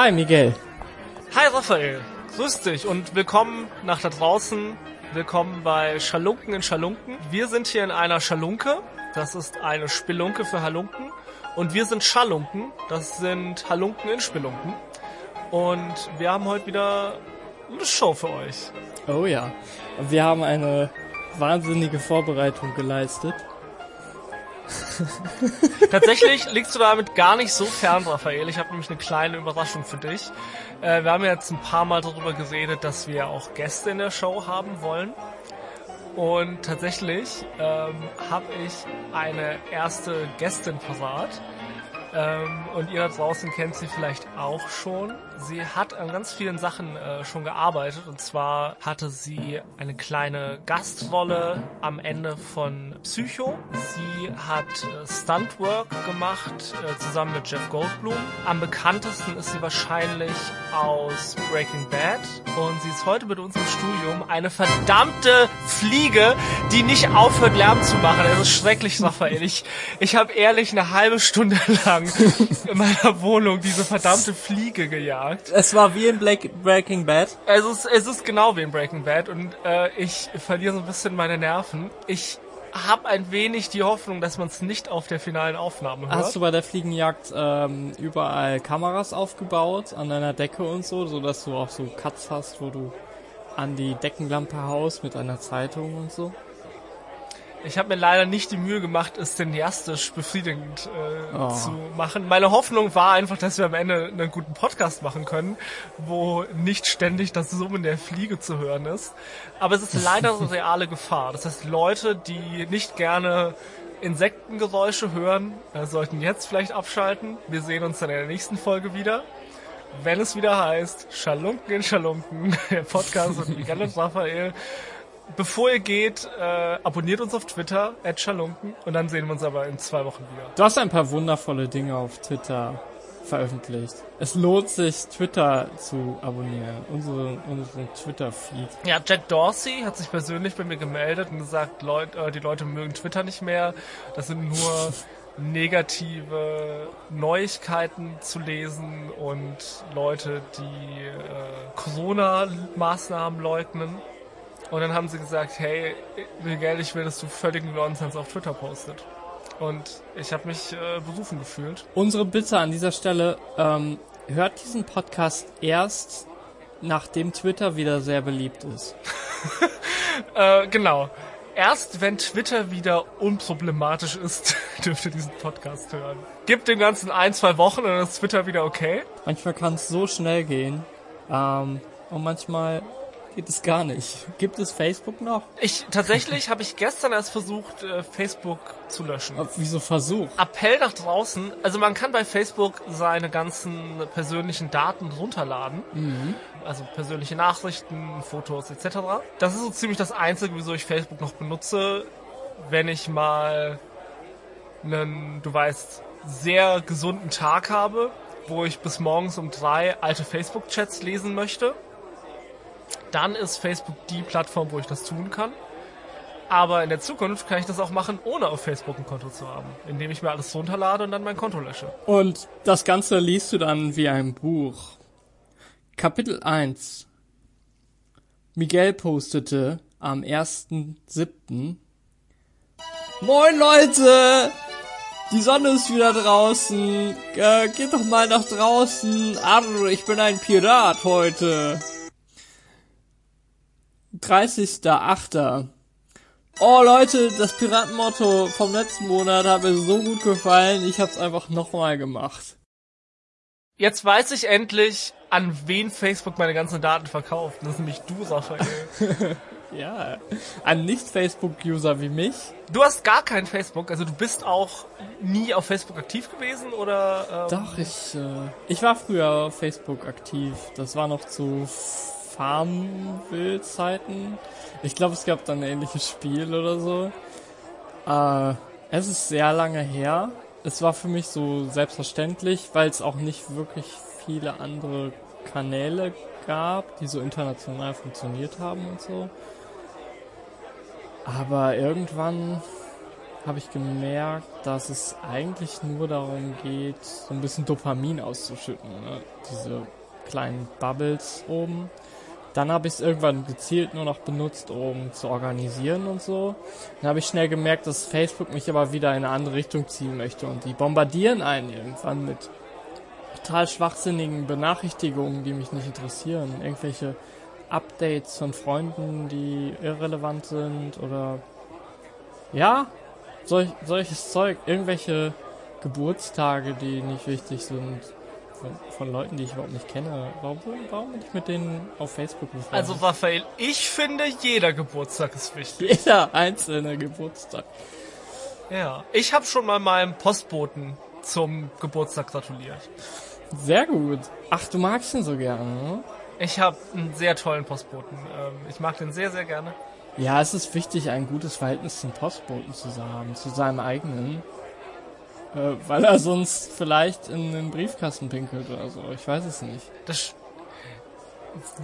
Hi Miguel. Hi Raphael, grüß dich und willkommen nach da draußen. Willkommen bei Schalunken in Schalunken. Wir sind hier in einer Schalunke. Das ist eine Spelunke für Halunken. Und wir sind Schalunken. Das sind Halunken in Spelunken. Und wir haben heute wieder eine Show für euch. Oh ja. Wir haben eine wahnsinnige Vorbereitung geleistet. Tatsächlich liegst du damit gar nicht so fern, Raphael. Ich habe nämlich eine kleine Überraschung für dich. Äh, wir haben jetzt ein paar Mal darüber geredet, dass wir auch Gäste in der Show haben wollen. Und tatsächlich ähm, habe ich eine erste Gästin parat. Ähm, und ihr da draußen kennt sie vielleicht auch schon. Sie hat an ganz vielen Sachen äh, schon gearbeitet. Und zwar hatte sie eine kleine Gastrolle am Ende von Psycho. Sie hat äh, Stuntwork gemacht, äh, zusammen mit Jeff Goldblum. Am bekanntesten ist sie wahrscheinlich aus Breaking Bad. Und sie ist heute mit uns im Studium eine verdammte Fliege, die nicht aufhört, Lärm zu machen. Es ist schrecklich, Raphael. Ich, ich habe ehrlich eine halbe Stunde lang in meiner Wohnung diese verdammte Fliege gejagt. Es war wie in Black Breaking Bad. Es ist, es ist genau wie in Breaking Bad und äh, ich verliere so ein bisschen meine Nerven. Ich habe ein wenig die Hoffnung, dass man es nicht auf der finalen Aufnahme hört. Hast du bei der Fliegenjagd ähm, überall Kameras aufgebaut an deiner Decke und so, so dass du auch so Cuts hast, wo du an die Deckenlampe haust mit einer Zeitung und so? Ich habe mir leider nicht die Mühe gemacht, es cineastisch befriedigend äh, Oh. zu machen. Meine Hoffnung war einfach, dass wir am Ende einen guten Podcast machen können, wo nicht ständig das Summen der Fliege zu hören ist. Aber es ist leider eine reale Gefahr. Das heißt, Leute, die nicht gerne Insektengeräusche hören, äh, sollten jetzt vielleicht abschalten. Wir sehen uns dann in der nächsten Folge wieder. Wenn es wieder heißt, Schalunken in Schalunken, der Podcast mit Miguel und Raphael. Bevor ihr geht, äh, abonniert uns auf Twitter, Schalunken, und dann sehen wir uns aber in zwei Wochen wieder. Du hast ein paar wundervolle Dinge auf Twitter veröffentlicht. Es lohnt sich, Twitter zu abonnieren. Unsere, unseren Twitter-Feed. Ja, Jack Dorsey hat sich persönlich bei mir gemeldet und gesagt, Leut, äh, die Leute mögen Twitter nicht mehr. Das sind nur negative Neuigkeiten zu lesen und Leute, die äh, Corona-Maßnahmen leugnen. Und dann haben sie gesagt, hey, Miguel, ich will, dass du völligen Nonsens auf Twitter postet. Und ich habe mich äh, berufen gefühlt. Unsere Bitte an dieser Stelle, ähm, hört diesen Podcast erst, nachdem Twitter wieder sehr beliebt ist. Äh, genau. Erst wenn Twitter wieder unproblematisch ist, dürft ihr diesen Podcast hören. Gibt dem Ganzen ein, zwei Wochen und dann ist Twitter wieder okay. Manchmal kann es so schnell gehen. Ähm, und manchmal geht es gar nicht. Gibt es Facebook noch? Ich tatsächlich habe ich gestern erst versucht, äh, Facebook zu löschen. Wieso Versuch? Appell nach draußen. Also man kann bei Facebook seine ganzen persönlichen Daten runterladen. Also persönliche Nachrichten, Fotos etc. Das ist so ziemlich das Einzige, wieso ich Facebook noch benutze, wenn ich mal einen, du weißt, sehr gesunden Tag habe, wo ich bis morgens um drei alte Facebook-Chats lesen möchte. Dann ist Facebook die Plattform, wo ich das tun kann. Aber in der Zukunft kann ich das auch machen, ohne auf Facebook ein Konto zu haben, indem ich mir alles runterlade und dann mein Konto lösche. Und das Ganze liest du dann wie ein Buch. Kapitel 1. Miguel postete am 1.7. Moin Leute! Die Sonne ist wieder draußen. Äh, geht doch mal nach draußen. Arr, ich bin ein Pirat heute. 30.8. Oh Leute, das Piratenmotto vom letzten Monat hat mir so gut gefallen. Ich hab's einfach nochmal gemacht. Jetzt weiß ich endlich, an wen Facebook meine ganzen Daten verkauft. Das ist nämlich du, Raphael. Ja, an Nicht-Facebook-User wie mich. Du hast gar kein Facebook, also du bist auch nie auf Facebook aktiv gewesen oder? Ähm, Doch, ich, äh, ich war früher auf Facebook aktiv. Das war noch zu Farmville-Zeiten. Ich glaube, es gab dann ein ähnliches Spiel oder so. Äh, es ist sehr lange her. Es war für mich so selbstverständlich, weil es auch nicht wirklich viele andere Kanäle gab, die so international funktioniert haben und so. Aber irgendwann habe ich gemerkt, dass es eigentlich nur darum geht, so ein bisschen Dopamin auszuschütten. Ne? Diese kleinen Bubbles oben. Dann habe ich es irgendwann gezielt nur noch benutzt, um zu organisieren und so. Dann habe ich schnell gemerkt, dass Facebook mich aber wieder in eine andere Richtung ziehen möchte und die bombardieren einen irgendwann mit total schwachsinnigen Benachrichtigungen, die mich nicht interessieren. Irgendwelche Updates von Freunden, die irrelevant sind oder ja, solch, solches Zeug, irgendwelche Geburtstage, die nicht wichtig sind von, von Leuten, die ich überhaupt nicht kenne. Warum, warum bin ich mit denen auf Facebook befreundet? Also Raphael, ich finde, jeder Geburtstag ist wichtig. Jeder einzelne Geburtstag. Ja, ich habe schon mal meinem Postboten zum Geburtstag gratuliert. Sehr gut. Ach, du magst ihn so gerne, ne? Ich habe einen sehr tollen Postboten. Ähm, ich mag den sehr, sehr gerne. Ja, es ist wichtig, ein gutes Verhältnis zum Postboten zu haben, zu seinem eigenen. Äh, weil er sonst vielleicht in den Briefkasten pinkelt oder so. Ich weiß es nicht. Das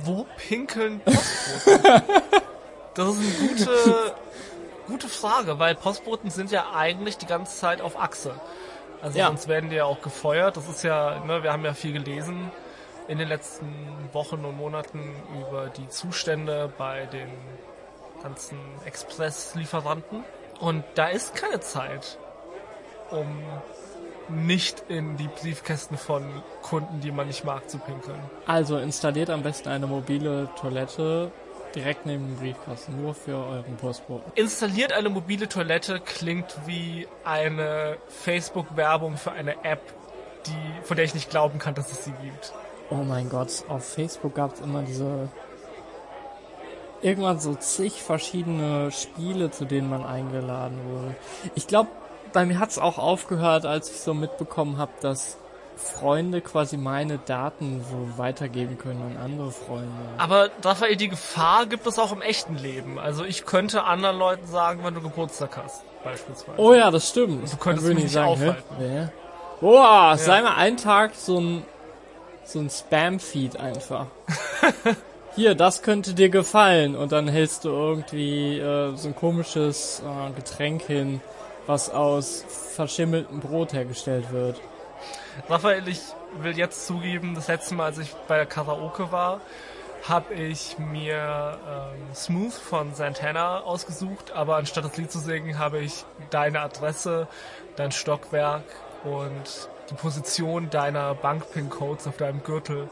Wo pinkeln Postboten? das ist eine gute, gute Frage, weil Postboten sind ja eigentlich die ganze Zeit auf Achse. Also Ja. sonst werden die ja auch gefeuert. Das ist ja, ne, wir haben ja viel gelesen in den letzten Wochen und Monaten über die Zustände bei den ganzen Express-Lieferanten. Und da ist keine Zeit, um nicht in die Briefkästen von Kunden, die man nicht mag, zu pinkeln. Also installiert am besten eine mobile Toilette direkt neben dem Briefkasten, nur für euren Postboten. Installiert eine mobile Toilette klingt wie eine Facebook-Werbung für eine App, die, von der ich nicht glauben kann, dass es sie gibt. Oh mein Gott, auf Facebook gab es immer diese irgendwann so zig verschiedene Spiele, zu denen man eingeladen wurde. Ich glaube, bei mir hat es auch aufgehört, als ich so mitbekommen habe, dass Freunde quasi meine Daten so weitergeben können an andere Freunde. Aber Raphael, die Gefahr gibt es auch im echten Leben. Also ich könnte anderen Leuten sagen, wenn du Geburtstag hast, beispielsweise. Oh ja, das stimmt. Du könntest mich nicht hä? aufhalten. Boah, sei mal einen Tag so ein so ein Spam-Feed einfach. Hier, das könnte dir gefallen und dann hältst du irgendwie äh, so ein komisches äh, Getränk hin, was aus verschimmeltem Brot hergestellt wird. Raphael, ich will jetzt zugeben, das letzte Mal, als ich bei der Karaoke war, habe ich mir ähm, Smooth von Santana ausgesucht, aber anstatt das Lied zu singen, habe ich deine Adresse, dein Stockwerk und die Position deiner Bankpin-Codes auf deinem Gürtel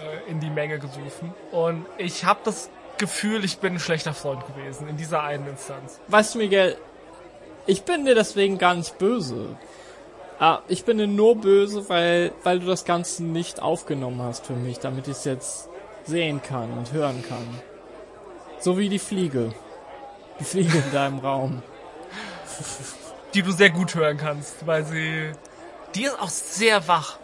äh, in die Menge gerufen. Und ich habe das Gefühl, ich bin ein schlechter Freund gewesen in dieser einen Instanz. Weißt du, Miguel, ich bin dir deswegen gar nicht böse. Ah, ich bin dir nur böse, weil, weil du das Ganze nicht aufgenommen hast für mich, damit ich es jetzt sehen kann und hören kann. So wie die Fliege. Die Fliege in deinem Raum. die du sehr gut hören kannst, weil sie. Die ist auch sehr wach.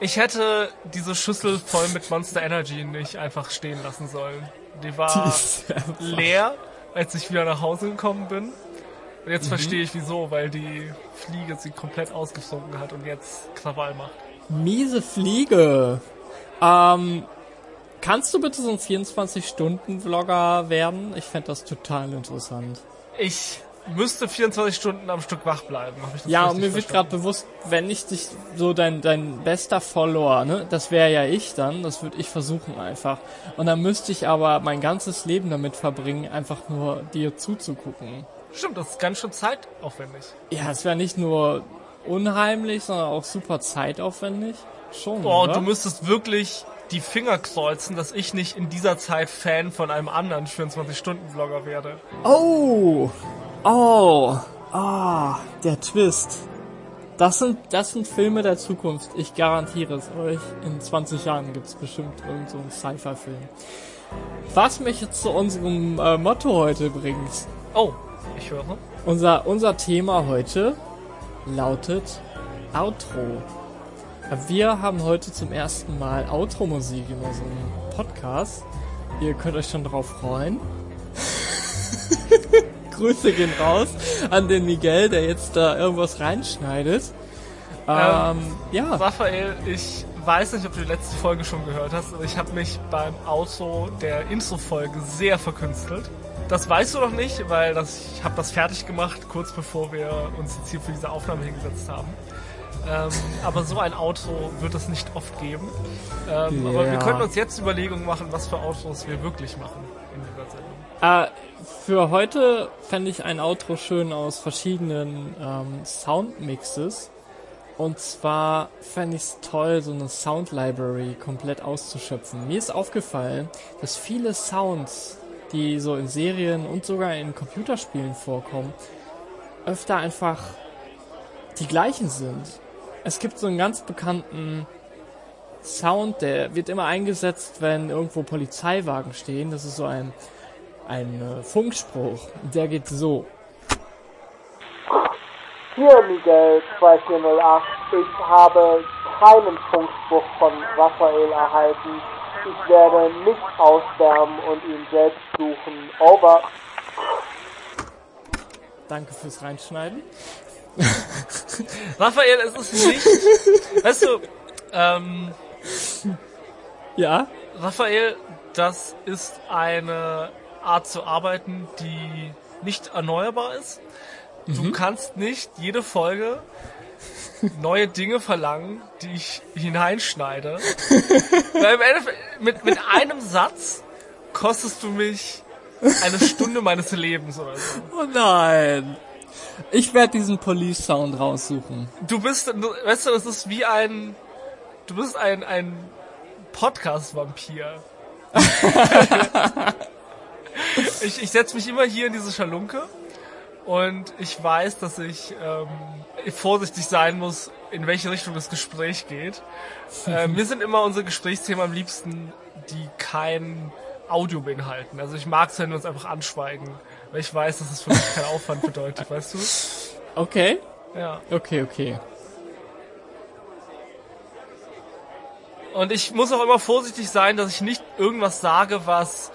Ich hätte diese Schüssel voll mit Monster Energy nicht einfach stehen lassen sollen. Die war Die leer, als ich wieder nach Hause gekommen bin. Und jetzt verstehe ich wieso, weil die Fliege sie komplett ausgesunken hat und jetzt Krawall macht. Miese Fliege. Ähm, kannst du bitte so ein 24-Stunden-Vlogger werden? Ich fände das total interessant. Ich müsste 24 Stunden am Stück wach bleiben. Hab ich das Ja, und mir wird gerade bewusst, wenn ich dich so dein dein bester Follower, ne, das wäre ja ich dann, das würde ich versuchen einfach. Und dann müsste ich aber mein ganzes Leben damit verbringen, einfach nur dir zuzugucken. Stimmt, das ist ganz schön zeitaufwendig. Ja, es wäre nicht nur unheimlich, sondern auch super zeitaufwendig. Schon. Oh, oder? du müsstest wirklich die Finger kreuzen, dass ich nicht in dieser Zeit Fan von einem anderen 24-Stunden-Vlogger werde. Oh, oh, ah, der Twist. Das sind, das sind Filme der Zukunft. Ich garantiere es euch. In 20 Jahren gibt's bestimmt irgend so Sci-Fi-Film. Was mich jetzt zu unserem äh, Motto heute bringt. Oh, ich höre. Unser, unser Thema heute lautet Outro. Wir haben heute zum ersten Mal Outro-Musik in unserem Podcast. Ihr könnt euch schon drauf freuen. Grüße gehen raus an den Miguel, der jetzt da irgendwas reinschneidet. Ähm, ja, Raphael, ich weiß nicht, ob du die letzte Folge schon gehört hast, aber ich habe mich beim Outro der Intro-Folge sehr verkünstelt. Das weißt du noch nicht, weil das, ich habe das fertig gemacht, kurz bevor wir uns jetzt hier für diese Aufnahme hingesetzt haben. Ähm, aber so ein Outro wird es nicht oft geben. Ähm, Ja. Aber wir können uns jetzt Überlegungen machen, was für Outros wir wirklich machen in dieser Sendung. Äh, für heute fände ich ein Outro schön aus verschiedenen ähm, Soundmixes. Und zwar fände ich es toll, so eine Sound Library komplett auszuschöpfen. Mir ist aufgefallen, dass viele Sounds, die so in Serien und sogar in Computerspielen vorkommen, öfter einfach die gleichen sind. Es gibt so einen ganz bekannten Sound, der wird immer eingesetzt, wenn irgendwo Polizeiwagen stehen. Das ist so ein, ein äh, Funkspruch. Der geht so. Hier Miguel 2408, ich habe keinen Funkspruch von Raphael erhalten. Ich werde nicht aussterben und ihn selbst suchen. Over. Danke fürs Reinschneiden. Raphael, es ist nicht. weißt du, ähm, Ja? Raphael, das ist eine Art zu arbeiten, die nicht erneuerbar ist. Du kannst nicht jede Folge neue Dinge verlangen, die ich hineinschneide. Weil im Endeffekt, mit, mit einem Satz kostest du mich eine Stunde meines Lebens oder so. Oh nein. Ich werde diesen Police Sound raussuchen. Du bist, du, weißt du, das ist wie ein, du bist ein, ein Podcast-Vampir. ich ich setze mich immer hier in diese Schalunke und ich weiß, dass ich ähm, vorsichtig sein muss, in welche Richtung das Gespräch geht. Äh, mir sind immer unsere Gesprächsthemen am liebsten, die kein Audio beinhalten. Also ich mag es, wenn wir uns einfach anschweigen, weil ich weiß, dass es für mich keinen Aufwand bedeutet, weißt du? Okay? Ja. Okay, okay. Und ich muss auch immer vorsichtig sein, dass ich nicht irgendwas sage, was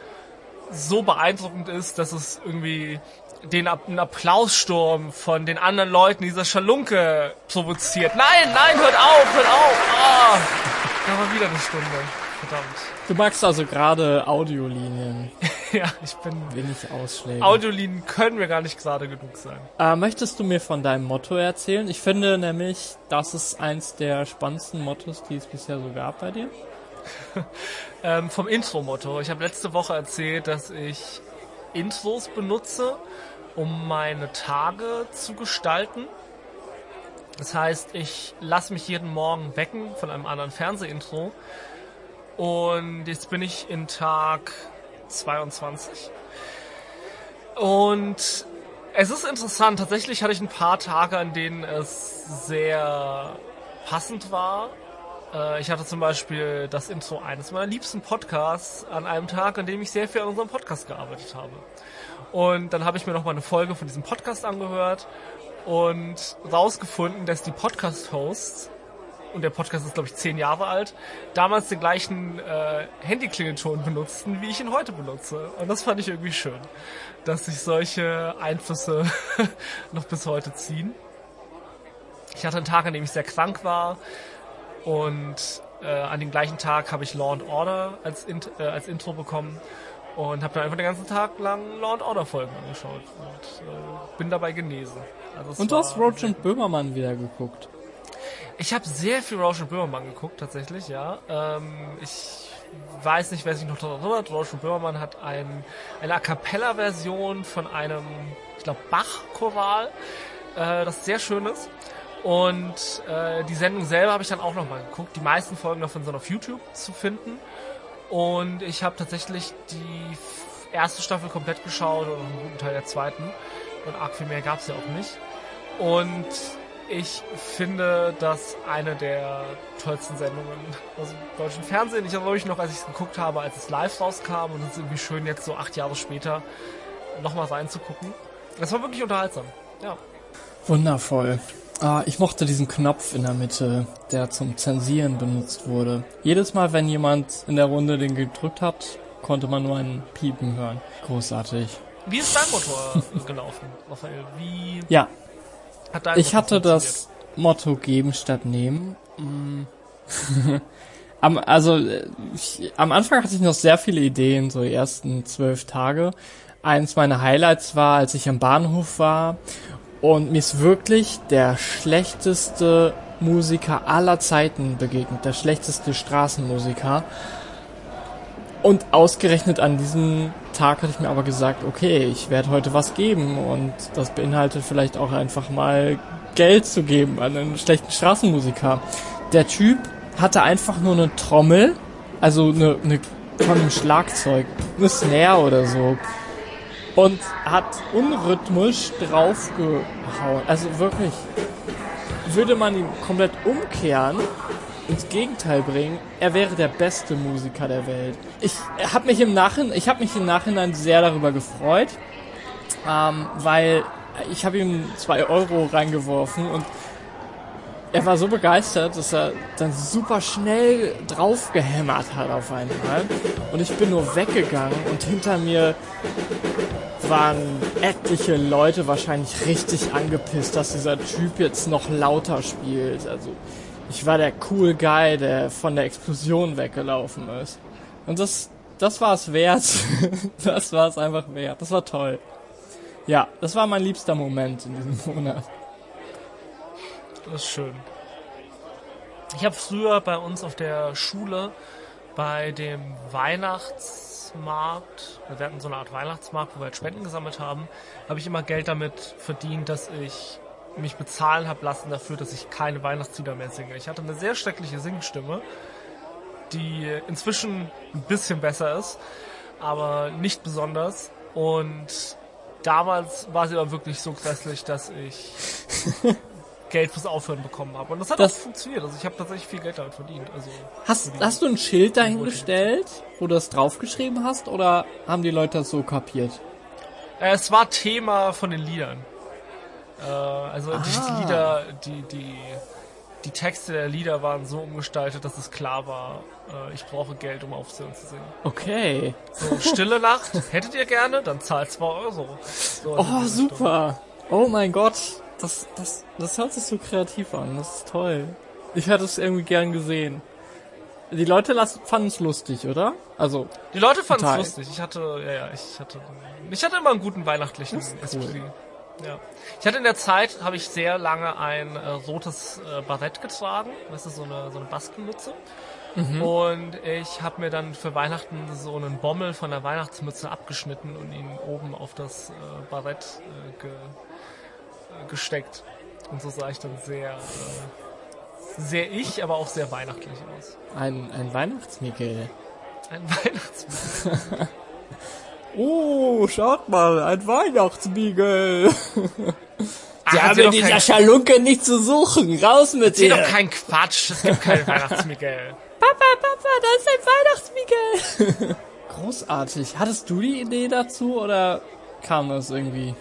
so beeindruckend ist, dass es irgendwie den einen Applaussturm von den anderen Leuten dieser Schalunke provoziert. Nein, nein, hört auf, hört auf. Ah, da war wieder eine Stunde. Verdammt. Du magst also gerade Audiolinien, Ja, ich bin... wenig Ausschläge. Audiolinien können mir gar nicht gerade genug sein. äh, möchtest du mir von deinem Motto erzählen? Ich finde nämlich, das ist eins der spannendsten Mottos, die es bisher so gab bei dir. Ähm, vom Intro-Motto. Ich habe letzte Woche erzählt, dass ich Intros benutze, um meine Tage zu gestalten. Das heißt, ich lasse mich jeden Morgen wecken von einem anderen Fernsehintro. Und jetzt bin ich in Tag 22. Und es ist interessant. Tatsächlich hatte ich ein paar Tage, an denen es sehr passend war. Äh, Ich hatte zum Beispiel das Intro eines meiner liebsten Podcasts an einem Tag, an dem ich sehr viel an unserem Podcast gearbeitet habe. Und dann habe ich mir noch mal eine Folge von diesem Podcast angehört und rausgefunden, dass die Podcast-Hosts und der Podcast ist glaube ich zehn Jahre alt, damals den gleichen äh, Handyklingelton benutzten, wie ich ihn heute benutze. Und das fand ich irgendwie schön, dass sich solche Einflüsse noch bis heute ziehen. Ich hatte einen Tag, an dem ich sehr krank war und äh, an dem gleichen Tag habe ich Law and Order als, Int äh, als Intro bekommen und habe dann einfach den ganzen Tag lang Law and Order Folgen angeschaut und äh, bin dabei genesen. Also Und du hast Roach und Böhmermann wieder geguckt. ich habe sehr viel Rausch und Böhmermann geguckt, tatsächlich, ja. Ähm, ich weiß nicht, wer sich noch daran erinnert. Rausch und Böhmermann hat ein, eine A Cappella-Version von einem, ich glaube, Bach-Choral, äh, das sehr schön ist. Und äh, die Sendung selber habe ich dann auch nochmal geguckt. Die meisten Folgen davon sind auf YouTube zu finden. Und ich habe tatsächlich die erste Staffel komplett geschaut und einen guten Teil der zweiten. Und arg viel mehr gab's ja auch nicht. Und ich finde das eine der tollsten Sendungen aus dem deutschen Fernsehen. Ich erinnere mich noch, als ich es geguckt habe, als es live rauskam und es ist irgendwie schön, jetzt so acht Jahre später nochmal reinzugucken. Das war wirklich unterhaltsam. Ja. Wundervoll. Ah, ich mochte diesen Knopf in der Mitte, der zum Zensieren benutzt wurde. Jedes Mal, wenn jemand in der Runde den gedrückt hat, konnte man nur ein Piepen hören. Großartig. Wie ist dein Motor gelaufen, Raphael? Wie Ja, hat dein ich Motor hatte das Motto geben statt nehmen. Mm. am, also ich, am Anfang hatte ich noch sehr viele Ideen, so die ersten zwölf Tage. Eins meiner Highlights war, als ich am Bahnhof war und mir ist wirklich der schlechteste Musiker aller Zeiten begegnet, der schlechteste Straßenmusiker. Und ausgerechnet an diesem Tag hatte ich mir aber gesagt, okay, ich werde heute was geben und das beinhaltet vielleicht auch einfach mal Geld zu geben an einen schlechten Straßenmusiker. Der Typ hatte einfach nur eine Trommel, also eine, eine von einem Schlagzeug, eine Snare oder so und hat unrhythmisch draufgehauen. Also wirklich, würde man ihn komplett umkehren, ins Gegenteil bringen, er wäre der beste Musiker der Welt. Ich habe mich im Nachhinein, ich habe mich im Nachhinein sehr darüber gefreut, ähm, weil ich habe ihm zwei Euro reingeworfen und er war so begeistert, dass er dann super schnell draufgehämmert hat auf einmal. Und ich bin nur weggegangen und hinter mir waren etliche Leute wahrscheinlich richtig angepisst, dass dieser Typ jetzt noch lauter spielt. Also ich war der cool Guy, der von der Explosion weggelaufen ist. Und das, das war es wert. das war es einfach wert. Das war toll. Ja, das war mein liebster Moment in diesem Monat. Das ist schön. Ich habe früher bei uns auf der Schule bei dem Weihnachtsmarkt, wir hatten so eine Art Weihnachtsmarkt, wo wir halt Spenden gesammelt haben, habe ich immer Geld damit verdient, dass ich mich bezahlen habe lassen dafür, dass ich keine Weihnachtslieder mehr singe. Ich hatte eine sehr schreckliche Singstimme, die inzwischen ein bisschen besser ist, aber nicht besonders. Und damals war sie aber wirklich so grässlich, dass ich Geld fürs Aufhören bekommen habe. Und das hat das auch funktioniert. Also ich habe tatsächlich viel Geld damit verdient. Also hast, hast du ein Schild dahingestellt, wo du das draufgeschrieben hast, oder haben die Leute das so kapiert? Äh, es war Thema von den Liedern. Äh, also ah. die Lieder, die, die, die Texte der Lieder waren so umgestaltet, dass es klar war, äh, ich brauche Geld, um aufzuhören zu singen. Okay. So, Stille Nacht, hättet ihr gerne? Dann zahlt 2 Euro. So, oh, super. Oh mein Gott das, das, das hört sich so kreativ an. Das ist toll. Ich hätte es irgendwie gern gesehen. Die Leute fanden es lustig, oder? Also. Die Leute fanden es lustig. Ich hatte, ja, ja, ich hatte, ich hatte immer einen guten weihnachtlichen Esprit. Ja. Ich hatte in der Zeit, habe ich sehr lange ein äh, rotes äh, Barett getragen. Das ist so eine, so eine Baskenmütze. Mhm. Und ich habe mir dann für Weihnachten so einen Bommel von der Weihnachtsmütze abgeschnitten und ihn oben auf das äh, Barett äh, ge gesteckt. Und so sah ich dann sehr, äh, sehr ich, aber auch sehr weihnachtlich aus. Ein, ein Weihnachtsmikkel. Ein Weihnachtsmikkel. oh, schaut mal, ein Weihnachtsmikkel. Die haben in dieser kein... Schalunke nicht zu suchen. Raus mit dir. doch kein Quatsch. Es gibt keinen Weihnachtsmikkel. Papa, Papa, da ist ein Weihnachtsmikkel. Großartig. Hattest du die Idee dazu oder kam das irgendwie?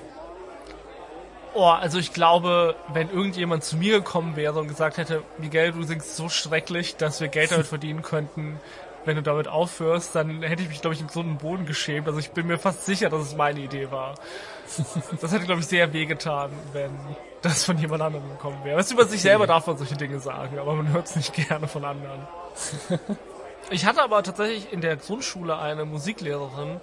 Oh, also ich glaube, wenn irgendjemand zu mir gekommen wäre und gesagt hätte, Miguel, du singst so schrecklich, dass wir Geld damit verdienen könnten, wenn du damit aufhörst, dann hätte ich mich, glaube ich, so einen Boden geschämt. Also ich bin mir fast sicher, dass es meine Idee war. Das hätte, glaube ich, sehr wehgetan, wenn das von jemand anderem gekommen wäre. Weißt du, über sich selber darf man solche Dinge sagen, aber man hört es nicht gerne von anderen. Ich hatte aber tatsächlich in der Grundschule eine Musiklehrerin,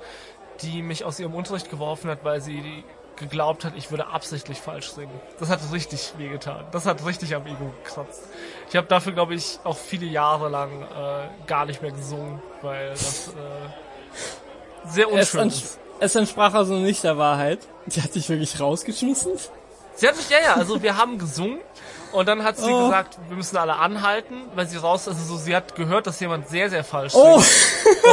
die mich aus ihrem Unterricht geworfen hat, weil sie geglaubt hat, ich würde absichtlich falsch singen. Das hat richtig wehgetan. Das hat richtig am Ego gekratzt. Ich habe dafür, glaube ich, auch viele Jahre lang äh, gar nicht mehr gesungen, weil das äh, sehr unschön es ist. Es entsprach also nicht der Wahrheit. Sie hat dich wirklich rausgeschmissen? Sie hat mich, ja, ja, also wir haben gesungen und dann hat sie oh. gesagt, wir müssen alle anhalten, weil sie raus, also so, sie hat gehört, dass jemand sehr, sehr falsch oh. singt.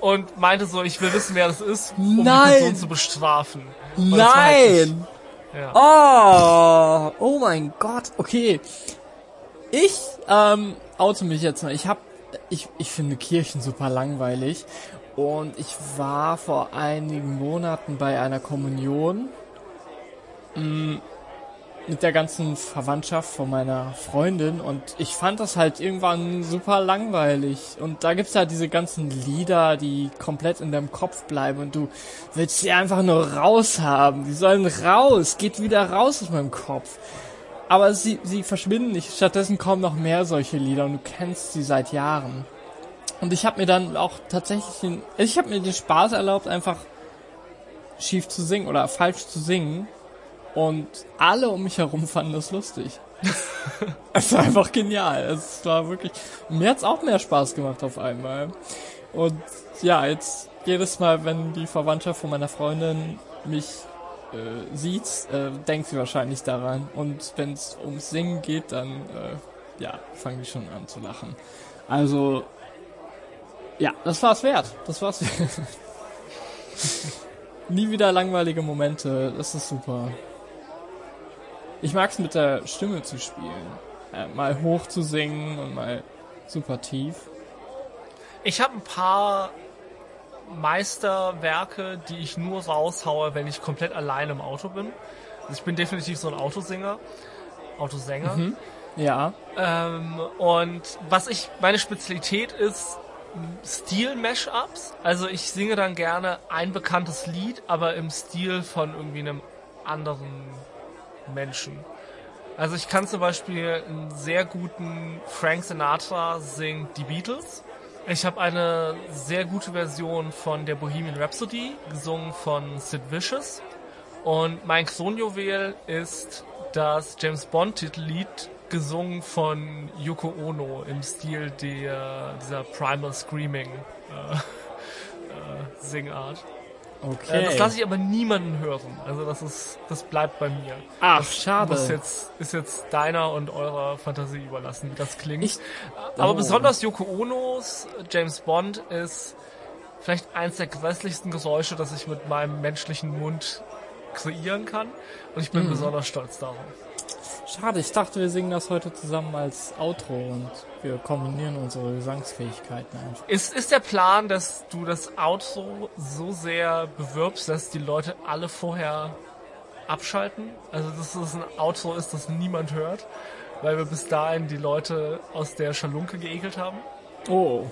Und, und meinte so, ich will wissen, wer das ist, um Nein. die Person zu bestrafen. Nein! Halt ja. Oh, oh mein Gott. Okay. Ich ähm, oute mich jetzt mal. Ich hab, ich, ich finde Kirchen super langweilig und ich war vor einigen Monaten bei einer Kommunion. Mm, mit der ganzen Verwandtschaft von meiner Freundin und ich fand das halt irgendwann super langweilig. Und da gibt's halt diese ganzen Lieder, die komplett in deinem Kopf bleiben und du willst sie einfach nur raushaben. Die sollen raus, geht wieder raus aus meinem Kopf. Aber sie, sie verschwinden nicht. Stattdessen kommen noch mehr solche Lieder und du kennst sie seit Jahren. Und ich habe mir dann auch tatsächlich den, ich habe mir den Spaß erlaubt, einfach schief zu singen oder falsch zu singen. Und alle um mich herum fanden das lustig. es war einfach genial. Es war wirklich. Mir hat's auch mehr Spaß gemacht auf einmal. Und ja, jetzt jedes Mal, wenn die Verwandtschaft von meiner Freundin mich äh, sieht, äh, denkt sie wahrscheinlich daran. Und wenn es ums Singen geht, dann äh, ja, fangen die schon an zu lachen. Also ja, das war's wert. Das war's wert. Nie wieder langweilige Momente. Das ist super. Ich mag's mit der Stimme zu spielen. Äh, mal hoch zu singen und mal super tief. Ich habe ein paar Meisterwerke, die ich nur raushaue, wenn ich komplett allein im Auto bin. Also ich bin definitiv so ein Autosinger, Autosänger. Mhm. Ja. Ähm, und was ich, meine Spezialität ist Stil-Mashups. Also ich singe dann gerne ein bekanntes Lied, aber im Stil von irgendwie einem anderen Menschen. Also ich kann zum Beispiel einen sehr guten Frank Sinatra singen die Beatles. Ich habe eine sehr gute Version von der Bohemian Rhapsody, gesungen von Sid Vicious. Und mein Kronjuwel ist das James Bond Titellied, gesungen von Yoko Ono im Stil der, dieser Primal Screaming äh, äh, Singart. Okay. Äh, das lasse ich aber niemanden hören. Also das ist, das bleibt bei mir. Ach, das schade. Muss jetzt, ist jetzt deiner und eurer Fantasie überlassen, wie das klingt. Ich, aber oh. besonders Yoko Onos James Bond ist vielleicht eins der grässlichsten Geräusche, das ich mit meinem menschlichen Mund kreieren kann. Und ich bin mhm. besonders stolz darauf. Schade, ich dachte, wir singen das heute zusammen als Outro und wir kombinieren unsere Gesangsfähigkeiten einfach. Ist, ist der Plan, dass du das Outro so sehr bewirbst, dass die Leute alle vorher abschalten? Also, dass es ein Outro ist, das niemand hört? Weil wir bis dahin die Leute aus der Schalunke geekelt haben? Oh,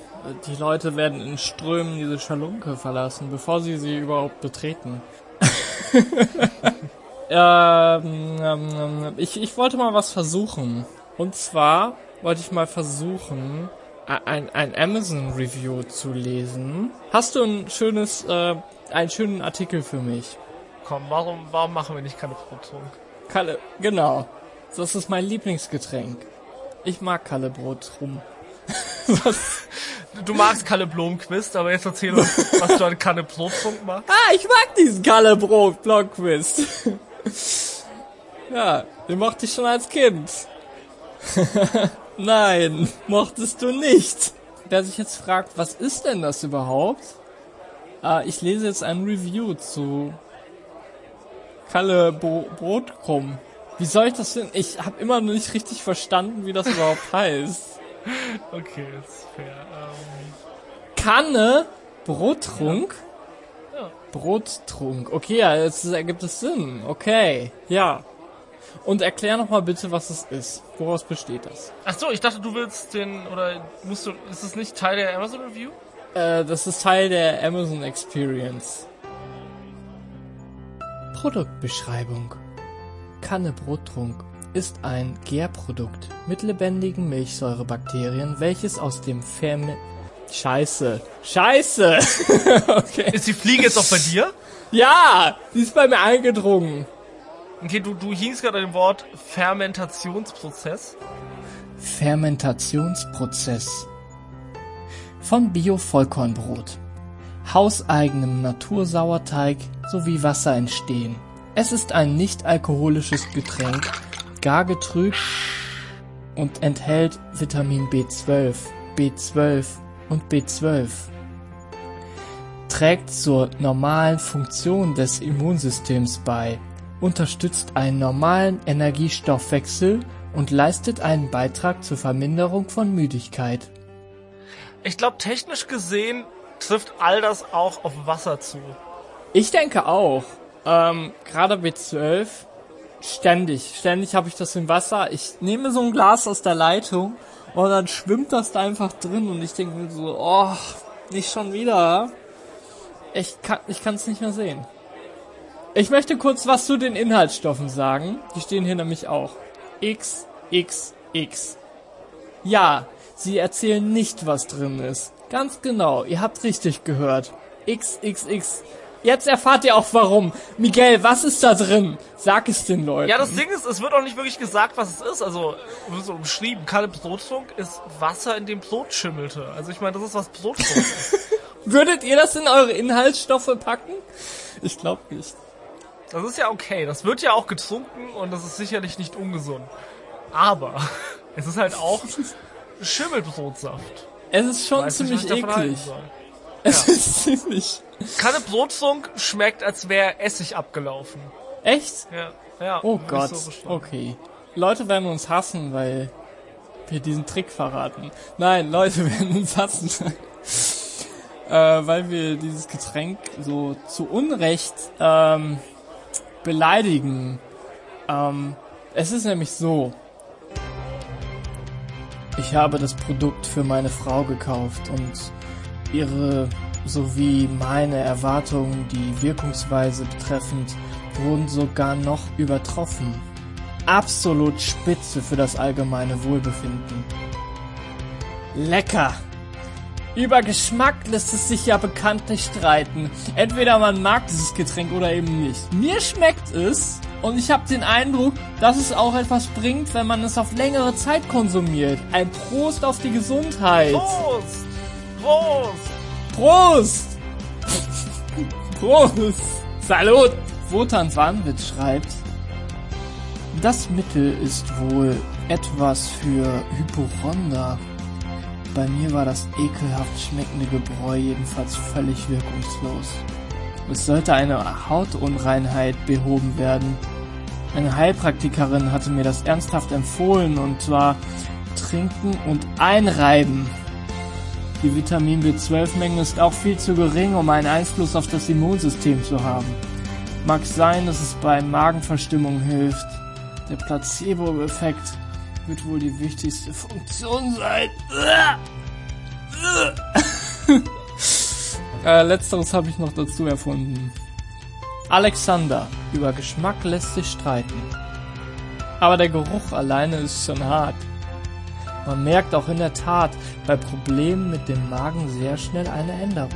die Leute werden in Strömen diese Schalunke verlassen, bevor sie sie überhaupt betreten. Ähm, ähm, ich, ich wollte mal was versuchen. Und zwar wollte ich mal versuchen, ein, ein Amazon Review zu lesen. Hast du ein schönes, äh, einen schönen Artikel für mich? Komm, warum, warum machen wir nicht Kalle Brotrunk? Kalle, genau. Das ist mein Lieblingsgetränk. Ich mag Kalle Brot rum. was? Du magst Kalle Blomquist, aber jetzt erzähl uns, was du an Kalle Brotrunk machst. Ah, ich mag diesen Kalle Brot Blomquist. Ja, den mochte ich schon als Kind. Nein, mochtest du nicht. Wer sich jetzt fragt, was ist denn das überhaupt? Äh, ich lese jetzt ein Review zu Kalle Bo Brotkrumm. Wie soll ich das denn? Ich habe immer noch nicht richtig verstanden, wie das überhaupt heißt. Okay, ist fair. Ähm Kanne Brottrunk? Ja. Brottrunk. Okay, ja, jetzt ergibt es Sinn. Okay, ja. Und erklär noch mal bitte, was es ist. Woraus besteht das? Ach so, ich dachte, du willst den oder musst du? Ist es nicht Teil der Amazon Review? Äh, das ist Teil der Amazon Experience. Produktbeschreibung. Kanne Brottrunk ist ein Gärprodukt mit lebendigen Milchsäurebakterien, welches aus dem Ferment Scheiße. Scheiße! okay. Ist die Fliege jetzt auch bei dir? Ja, die ist bei mir eingedrungen. Okay, du, du hingst gerade dem Wort Fermentationsprozess. Fermentationsprozess. Von Bio-Vollkornbrot, hauseigenem Natursauerteig sowie Wasser entstehen. Es ist ein nicht alkoholisches Getränk, gar getrübt und enthält Vitamin B12, B12 und B12 trägt zur normalen Funktion des Immunsystems bei, unterstützt einen normalen Energiestoffwechsel und leistet einen Beitrag zur Verminderung von Müdigkeit. Ich glaube, technisch gesehen trifft all das auch auf Wasser zu. Ich denke auch. Ähm, Gerade B12, ständig, ständig habe ich das im Wasser. Ich nehme so ein Glas aus der Leitung und dann schwimmt das da einfach drin und ich denke mir so, oh, nicht schon wieder. Ich kann ich kann es nicht mehr sehen. Ich möchte kurz was zu den Inhaltsstoffen sagen. Die stehen hier nämlich auch. XXX. Ja, sie erzählen nicht, was drin ist. Ganz genau, ihr habt richtig gehört. XXX. Jetzt erfahrt ihr auch warum. Miguel, was ist da drin? Sag es den Leuten. Ja, das Ding ist, es wird auch nicht wirklich gesagt, was es ist. Also, wird so umschrieben. Kalle Brotrunk ist Wasser, in dem Brot schimmelte. Also ich meine, das ist was Brotrunk ist. Würdet ihr das in eure Inhaltsstoffe packen? Ich glaube nicht. Das ist ja okay. Das wird ja auch getrunken und das ist sicherlich nicht ungesund. Aber es ist halt auch Schimmelbrotsaft. Es ist schon Weiß nicht, ziemlich halten eklig. Es ist ziemlich. Kalle Brotrunk schmeckt, als wäre Essig abgelaufen. Echt? Ja, ja. Oh Gott. so okay. Leute werden uns hassen, weil wir diesen Trick verraten. Nein, Leute werden uns hassen. äh, weil wir dieses Getränk so zu Unrecht ähm, beleidigen. Ähm, es ist nämlich so. Ich habe das Produkt für meine Frau gekauft und ihre sowie meine Erwartungen, die Wirkungsweise betreffend, wurden sogar noch übertroffen. Absolut spitze für das allgemeine Wohlbefinden. Lecker! Über Geschmack lässt es sich ja bekanntlich streiten. Entweder man mag dieses Getränk oder eben nicht. Mir schmeckt es und ich habe den Eindruck, dass es auch etwas bringt, wenn man es auf längere Zeit konsumiert. Ein Prost auf die Gesundheit. Prost! Prost! Prost! Prost! Salut! Wotan Wanwitz schreibt, das Mittel ist wohl etwas für Hypochonder. Bei mir war das ekelhaft schmeckende Gebräu jedenfalls völlig wirkungslos. Es sollte eine Hautunreinheit behoben werden. Eine Heilpraktikerin hatte mir das ernsthaft empfohlen und zwar trinken und einreiben. Die Vitamin B12-Menge ist auch viel zu gering, um einen Einfluss auf das Immunsystem zu haben. Mag sein, dass es bei Magenverstimmung hilft. Der Placebo-Effekt wird wohl die wichtigste Funktion sein. äh, letzteres habe ich noch dazu erfunden. Alexander, über Geschmack lässt sich streiten. Aber der Geruch alleine ist schon hart. Man merkt auch in der Tat bei Problemen mit dem Magen sehr schnell eine Änderung.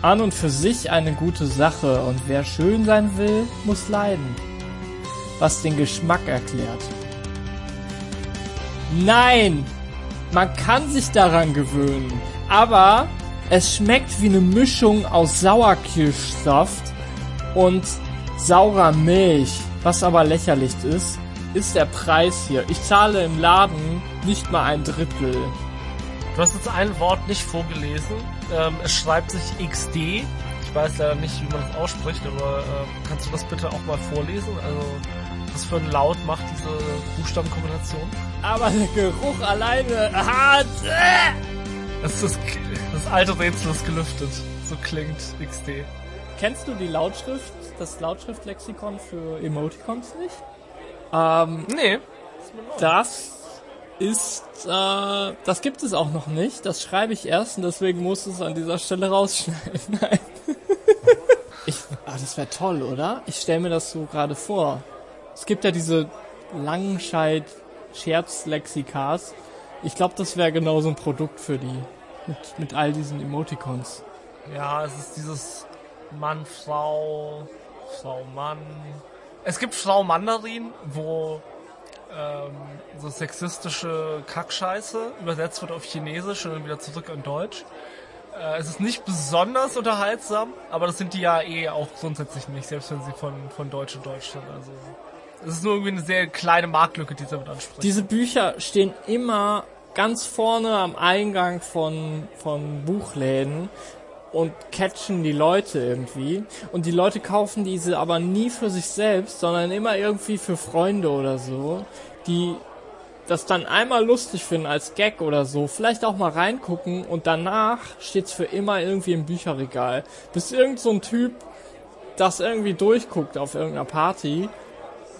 An und für sich eine gute Sache und wer schön sein will, muss leiden. Was den Geschmack erklärt. Nein! Man kann sich daran gewöhnen, aber es schmeckt wie eine Mischung aus Sauerkirschsaft und saurer Milch. Was aber lächerlich ist, ist der Preis hier. Ich zahle im Laden nicht mal ein Drittel. Du hast jetzt ein Wort nicht vorgelesen. Ähm, es schreibt sich XD. Ich weiß leider nicht, wie man das ausspricht, aber ähm, kannst du das bitte auch mal vorlesen? Also, was für ein Laut macht diese Buchstabenkombination? Aber der Geruch alleine hart. Äh! Das ist das alte Rätsel ist gelüftet. So klingt XD. Kennst du die Lautschrift, das Lautschriftlexikon für Emoticons nicht? Ähm, Nee. das ist, äh, das gibt es auch noch nicht. Das schreibe ich erst und deswegen muss es an dieser Stelle rausschneiden. Nein. ich, ah, das wäre toll, oder? Ich stelle mir das so gerade vor. Es gibt ja diese Langenscheid Scherzlexikas. Ich glaube, das wäre genau so ein Produkt für die. Mit, mit all diesen Emoticons. Ja, es ist dieses Mann, Frau, Frau, Mann. Es gibt Frau Mandarin, wo ähm, so sexistische Kackscheiße übersetzt wird auf Chinesisch und dann wieder zurück in Deutsch. Äh, es ist nicht besonders unterhaltsam, aber das sind die ja eh auch grundsätzlich nicht, selbst wenn sie von, von Deutsch in Deutsch sind. Also es ist nur irgendwie eine sehr kleine Marktlücke, die sie damit anspricht. Diese Bücher stehen immer ganz vorne am Eingang von, von Buchläden und catchen die Leute irgendwie. Und die Leute kaufen diese aber nie für sich selbst, sondern immer irgendwie für Freunde oder so, die das dann einmal lustig finden als Gag oder so, vielleicht auch mal reingucken und danach steht's für immer irgendwie im Bücherregal. Bis irgend so ein Typ das irgendwie durchguckt auf irgendeiner Party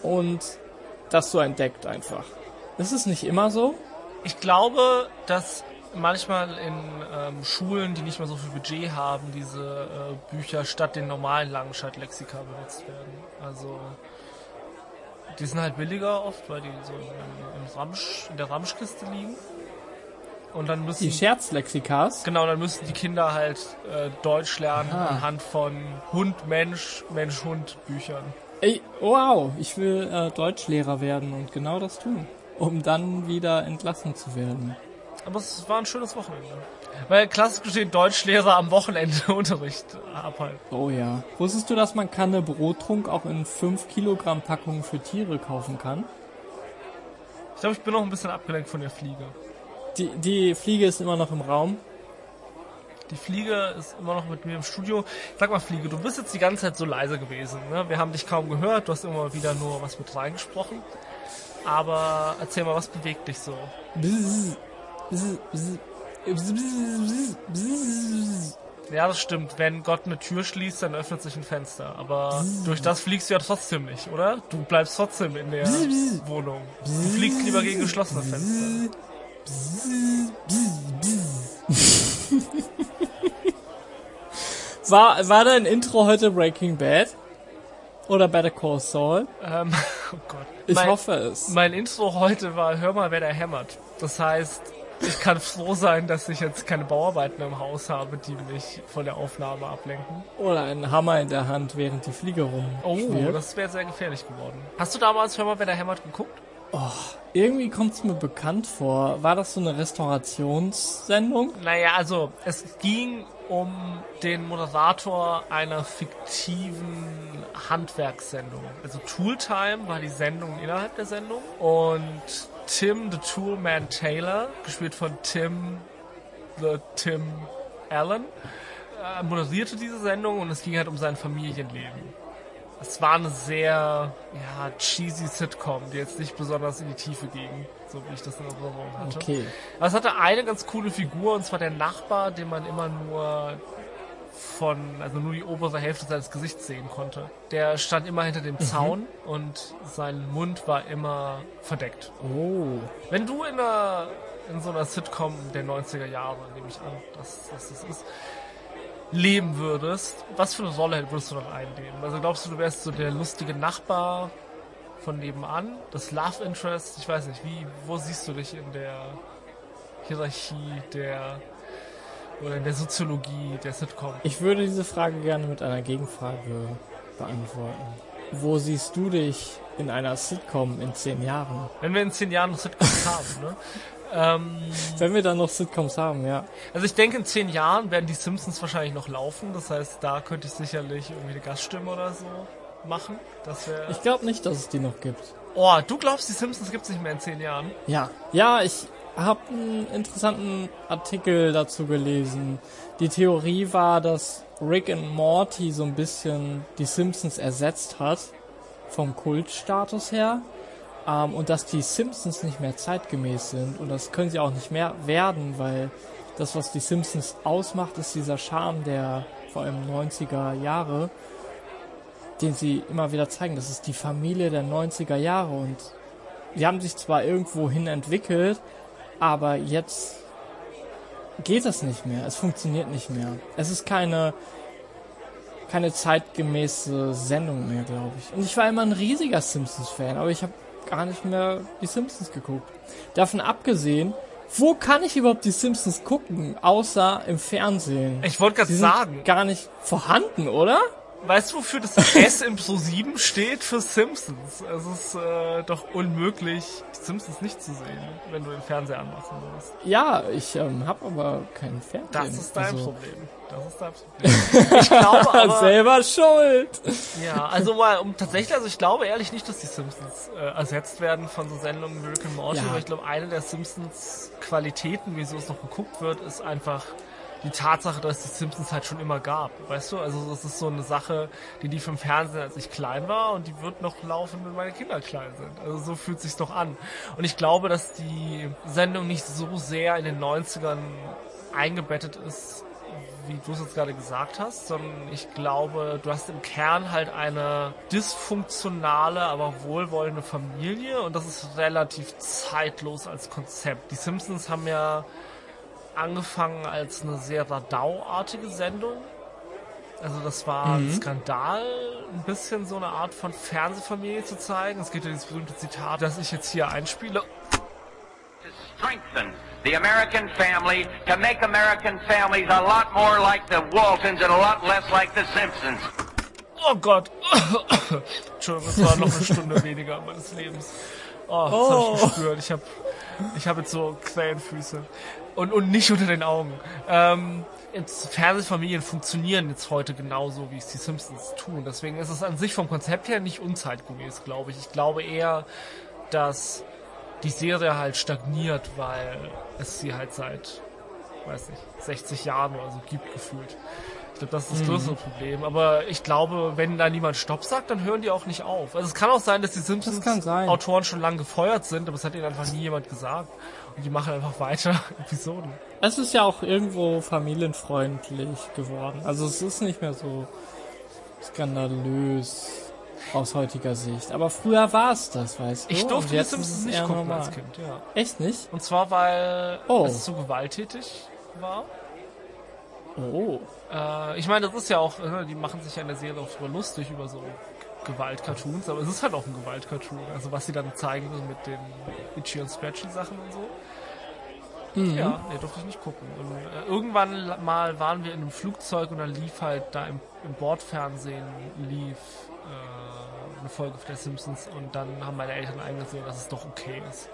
und das so entdeckt einfach. Ist es nicht immer so? Ich glaube, dass manchmal in ähm, Schulen, die nicht mehr so viel Budget haben, diese äh, Bücher statt den normalen Langenscheid-Lexika benutzt werden. Also die sind halt billiger oft, weil die so im, im Ramsch, in der Ramschkiste liegen. Und dann müssen Die Scherzlexikas? genau, dann müssen die Kinder halt äh, Deutsch lernen Aha. anhand von Hund, Mensch, Mensch, Hund Büchern. Ey, wow, ich will äh, Deutschlehrer werden und genau das tun, um dann wieder entlassen zu werden. Aber es war ein schönes Wochenende. Weil klassisch gesehen Deutschlehrer am Wochenende Unterricht abhalten. Oh ja. Wusstest du, dass man Kanne Brottrunk auch in 5 Kilogramm Packungen für Tiere kaufen kann? Ich glaube, ich bin noch ein bisschen abgelenkt von der Fliege. Die, die Fliege ist immer noch im Raum. Die Fliege ist immer noch mit mir im Studio. Sag mal, Fliege, du bist jetzt die ganze Zeit so leise gewesen. Ne? Wir haben dich kaum gehört. Du hast immer wieder nur was mit reingesprochen. Aber erzähl mal, was bewegt dich so? Bzz, Ja, das stimmt. Wenn Gott eine Tür schließt, dann öffnet sich ein Fenster. Aber durch das fliegst du ja trotzdem nicht, oder? Du bleibst trotzdem in der Wohnung. Du fliegst lieber gegen geschlossene Fenster. War, war dein Intro heute Breaking Bad? Oder Better Call Saul? Ähm, oh Gott. Ich mein, hoffe es. Mein Intro heute war Hör mal, wer da hämmert. Das heißt, ich kann froh sein, dass ich jetzt keine Bauarbeiten im Haus habe, die mich von der Aufnahme ablenken. Oder einen Hammer in der Hand, während die Fliege rum. Oh, schwirrt. das wäre sehr gefährlich geworden. Hast du damals Hör mal, wer da hämmert geguckt? Irgendwie kommt es mir bekannt vor. War das so eine Restaurationssendung? Naja, also es ging um den Moderator einer fiktiven Handwerkssendung. Also Tooltime war die Sendung innerhalb der Sendung und Tim the Toolman Taylor, gespielt von Tim the Tim Allen, äh, moderierte diese Sendung und es ging halt um sein Familienleben. Es war eine sehr ja, cheesy Sitcom, die jetzt nicht besonders in die Tiefe ging, so wie ich das in Erinnerung hatte. Okay. Aber es hatte eine ganz coole Figur, und zwar der Nachbar, den man immer nur von, also nur die obere Hälfte seines Gesichts sehen konnte. Der stand immer hinter dem Zaun und sein Mund war immer verdeckt. Oh. Wenn du in einer, in so einer Sitcom der 90er Jahre, nehme ich an, dass, dass das ist, leben würdest, was für eine Rolle würdest du dann einnehmen? Also glaubst du, du wärst so der lustige Nachbar von nebenan, das Love Interest, ich weiß nicht, wie, wo siehst du dich in der Hierarchie der oder in der Soziologie der Sitcom? Ich würde diese Frage gerne mit einer Gegenfrage beantworten. Wo siehst du dich in einer Sitcom in zehn Jahren? Wenn wir in zehn Jahren noch Sitcoms haben, ne? Ähm, Wenn wir dann noch Sitcoms haben, ja. also ich denke, in zehn Jahren werden die Simpsons wahrscheinlich noch laufen. Das heißt, da könnte ich sicherlich irgendwie eine Gaststimme oder so machen. Das. Ich glaube nicht, dass es die noch gibt. Oh, du glaubst, die Simpsons gibt's nicht mehr in zehn Jahren? Ja. Ja, ich habe einen interessanten Artikel dazu gelesen. Die Theorie war, dass Rick and Morty so ein bisschen die Simpsons ersetzt hat vom Kultstatus her. Ähm, und dass die Simpsons nicht mehr zeitgemäß sind. Und das können sie auch nicht mehr werden, weil das, was die Simpsons ausmacht, ist dieser Charme der vor allem 90er Jahre, den sie immer wieder zeigen. Das ist die Familie der 90er Jahre. Und die haben sich zwar irgendwo hin entwickelt, aber jetzt geht es nicht mehr. Es funktioniert nicht mehr. Es ist keine keine zeitgemäße Sendung mehr, glaube ich. Und ich war immer ein riesiger Simpsons-Fan, aber ich habe gar nicht mehr die Simpsons geguckt. Davon abgesehen, wo kann ich überhaupt die Simpsons gucken, außer im Fernsehen? Ich wollte gerade sagen, gar nicht vorhanden, oder? Weißt du, wofür das S im Pro 7 steht? Für Simpsons. Es ist äh, doch unmöglich, die Simpsons nicht zu sehen, wenn du den Fernseher anmachen würdest. Ja, ich ähm, habe aber keinen Fernsehen. Das ist dein Also, Problem. Das ist dein Problem. Ich glaube aber, Selber schuld. ja, also mal, um tatsächlich, also ich glaube ehrlich nicht, dass die Simpsons äh, ersetzt werden von so Sendungen wie Rick and Morty, Ja. aber ich glaube, eine der Simpsons Qualitäten, wieso es noch geguckt wird, ist einfach die Tatsache, dass es die Simpsons halt schon immer gab, weißt du? Also das ist so eine Sache, die lief im Fernsehen, als ich klein war und die wird noch laufen, wenn meine Kinder klein sind. Also so fühlt sich's doch an. Und ich glaube, dass die Sendung nicht so sehr in den 90ern eingebettet ist, wie du es jetzt gerade gesagt hast, sondern ich glaube, du hast im Kern halt eine dysfunktionale, aber wohlwollende Familie und das ist relativ zeitlos als Konzept. Die Simpsons haben ja angefangen als eine sehr Radau-artige Sendung. Also das war ein Skandal, ein bisschen so eine Art von Fernsehfamilie zu zeigen. Es gibt ja dieses berühmte Zitat, das ich jetzt hier einspiele. to strengthen the American family to make American families a lot more like the Waltons and a lot less like the Simpsons. Oh Gott. Entschuldigung, das war noch eine Stunde weniger meines Lebens. Oh, das oh. habe ich gespürt. Ich habe ich hab jetzt so Quellenfüße. Und, und nicht unter den Augen. Ähm, jetzt Fernsehfamilien funktionieren jetzt heute genauso, wie es die Simpsons tun. Deswegen ist es an sich vom Konzept her nicht unzeitgemäß, glaube ich. Ich glaube eher, dass die Serie halt stagniert, weil es sie halt seit, weiß nicht, 60 Jahren oder so gibt gefühlt. Ich glaube, das ist das mhm. größere Problem. Aber ich glaube, wenn da niemand Stopp sagt, dann hören die auch nicht auf. Also es kann auch sein, dass die Simpsons-Autoren schon lange gefeuert sind, aber es hat ihnen einfach nie jemand gesagt. Und die machen einfach weiter Episoden. Es ist ja auch irgendwo familienfreundlich geworden. Also es ist nicht mehr so skandalös aus heutiger Sicht. Aber früher war es das, weißt du? Ich durfte die Simpsons nicht gucken normal. als Kind, ja. Echt nicht? Und zwar, weil oh. es zu gewalttätig war. Oh. Äh, ich meine, das ist ja auch, ne, die machen sich ja in der Serie auch drüber lustig über so Gewaltcartoons, aber es ist halt auch ein Gewaltcartoon. Also was sie dann zeigen mit den Itchy und Scratchy Sachen und so. Mhm. Ja, nee, durfte ich nicht gucken. Und, äh, irgendwann mal waren wir in einem Flugzeug und dann lief halt da im, im Bordfernsehen lief äh, eine Folge der Simpsons und dann haben meine Eltern eingesehen, dass es doch okay ist.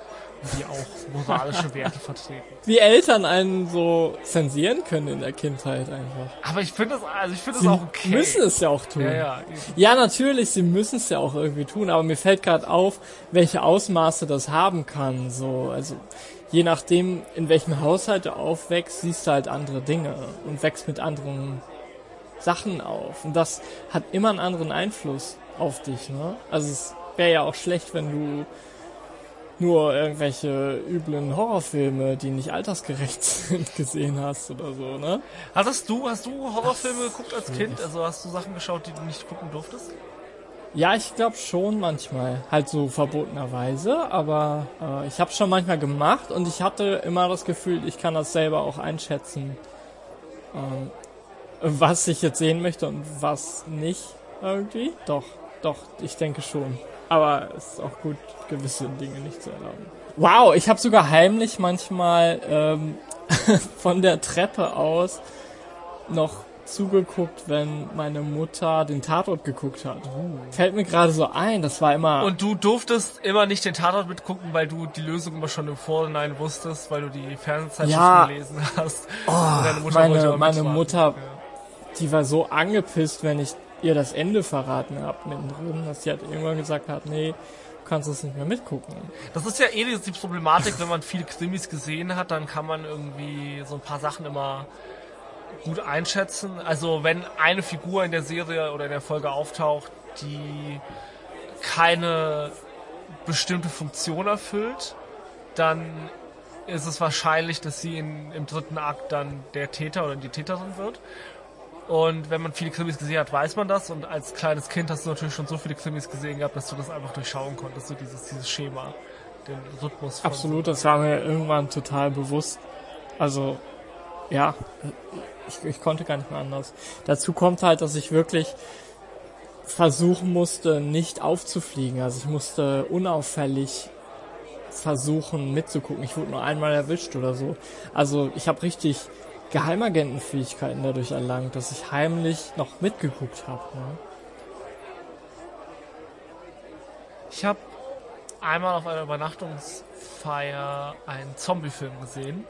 Die auch moralische Werte vertreten. Wie Eltern einen so zensieren können in der Kindheit einfach. Aber ich finde das, also ich finde das auch okay. Sie müssen es ja auch tun. Ja, ja, ja natürlich, sie müssen es ja auch irgendwie tun, aber mir fällt gerade auf, welche Ausmaße das haben kann. So, also je nachdem, in welchem Haushalt du aufwächst, siehst du halt andere Dinge und wächst mit anderen Sachen auf. Und das hat immer einen anderen Einfluss auf dich, ne? Also es wäre ja auch schlecht, wenn du nur irgendwelche üblen Horrorfilme, die nicht altersgerecht sind, gesehen hast oder so, ne? Hattest du, hast du Horrorfilme das geguckt als Kind? Also hast du Sachen geschaut, die du nicht gucken durftest? Ja, ich glaube schon manchmal. Halt so verbotenerweise, aber äh, ich habe schon manchmal gemacht und ich hatte immer das Gefühl, ich kann das selber auch einschätzen. Ähm, was ich jetzt sehen möchte und was nicht irgendwie. Doch, doch, ich denke schon. Aber es ist auch gut, gewisse Dinge nicht zu erlauben. Wow, ich habe sogar heimlich manchmal ähm, von der Treppe aus noch zugeguckt, wenn meine Mutter den Tatort geguckt hat. Uh. Fällt mir gerade so ein, das war immer. Und du durftest immer nicht den Tatort mitgucken, weil du die Lösung immer schon im Vorhinein wusstest, weil du die Fernsehzeitschriften ja. gelesen hast. Oh, meine, meine Mutter ja die war so angepisst, wenn ich ihr das Ende verraten habe mittendrin, dass sie halt irgendwann gesagt hat, nee, du kannst es nicht mehr mitgucken. Das ist ja eh die Problematik, wenn man viele Krimis gesehen hat, dann kann man irgendwie so ein paar Sachen immer gut einschätzen. Also wenn eine Figur in der Serie oder in der Folge auftaucht, die keine bestimmte Funktion erfüllt, dann ist es wahrscheinlich, dass sie in, im dritten Akt dann der Täter oder die Täterin wird. Und wenn man viele Krimis gesehen hat, weiß man das. Und als kleines Kind hast du natürlich schon so viele Krimis gesehen gehabt, dass du das einfach durchschauen konntest, so dieses, dieses Schema, den Rhythmus. Absolut, so. das war mir irgendwann total bewusst. Also, ja, ich, ich konnte gar nicht mehr anders. Dazu kommt halt, dass ich wirklich versuchen musste, nicht aufzufliegen. Also ich musste unauffällig versuchen mitzugucken. Ich wurde nur einmal erwischt oder so. Also ich habe richtig Geheimagentenfähigkeiten dadurch erlangt, dass ich heimlich noch mitgeguckt habe. Ne? Ich habe einmal auf einer Übernachtungsfeier einen Zombiefilm gesehen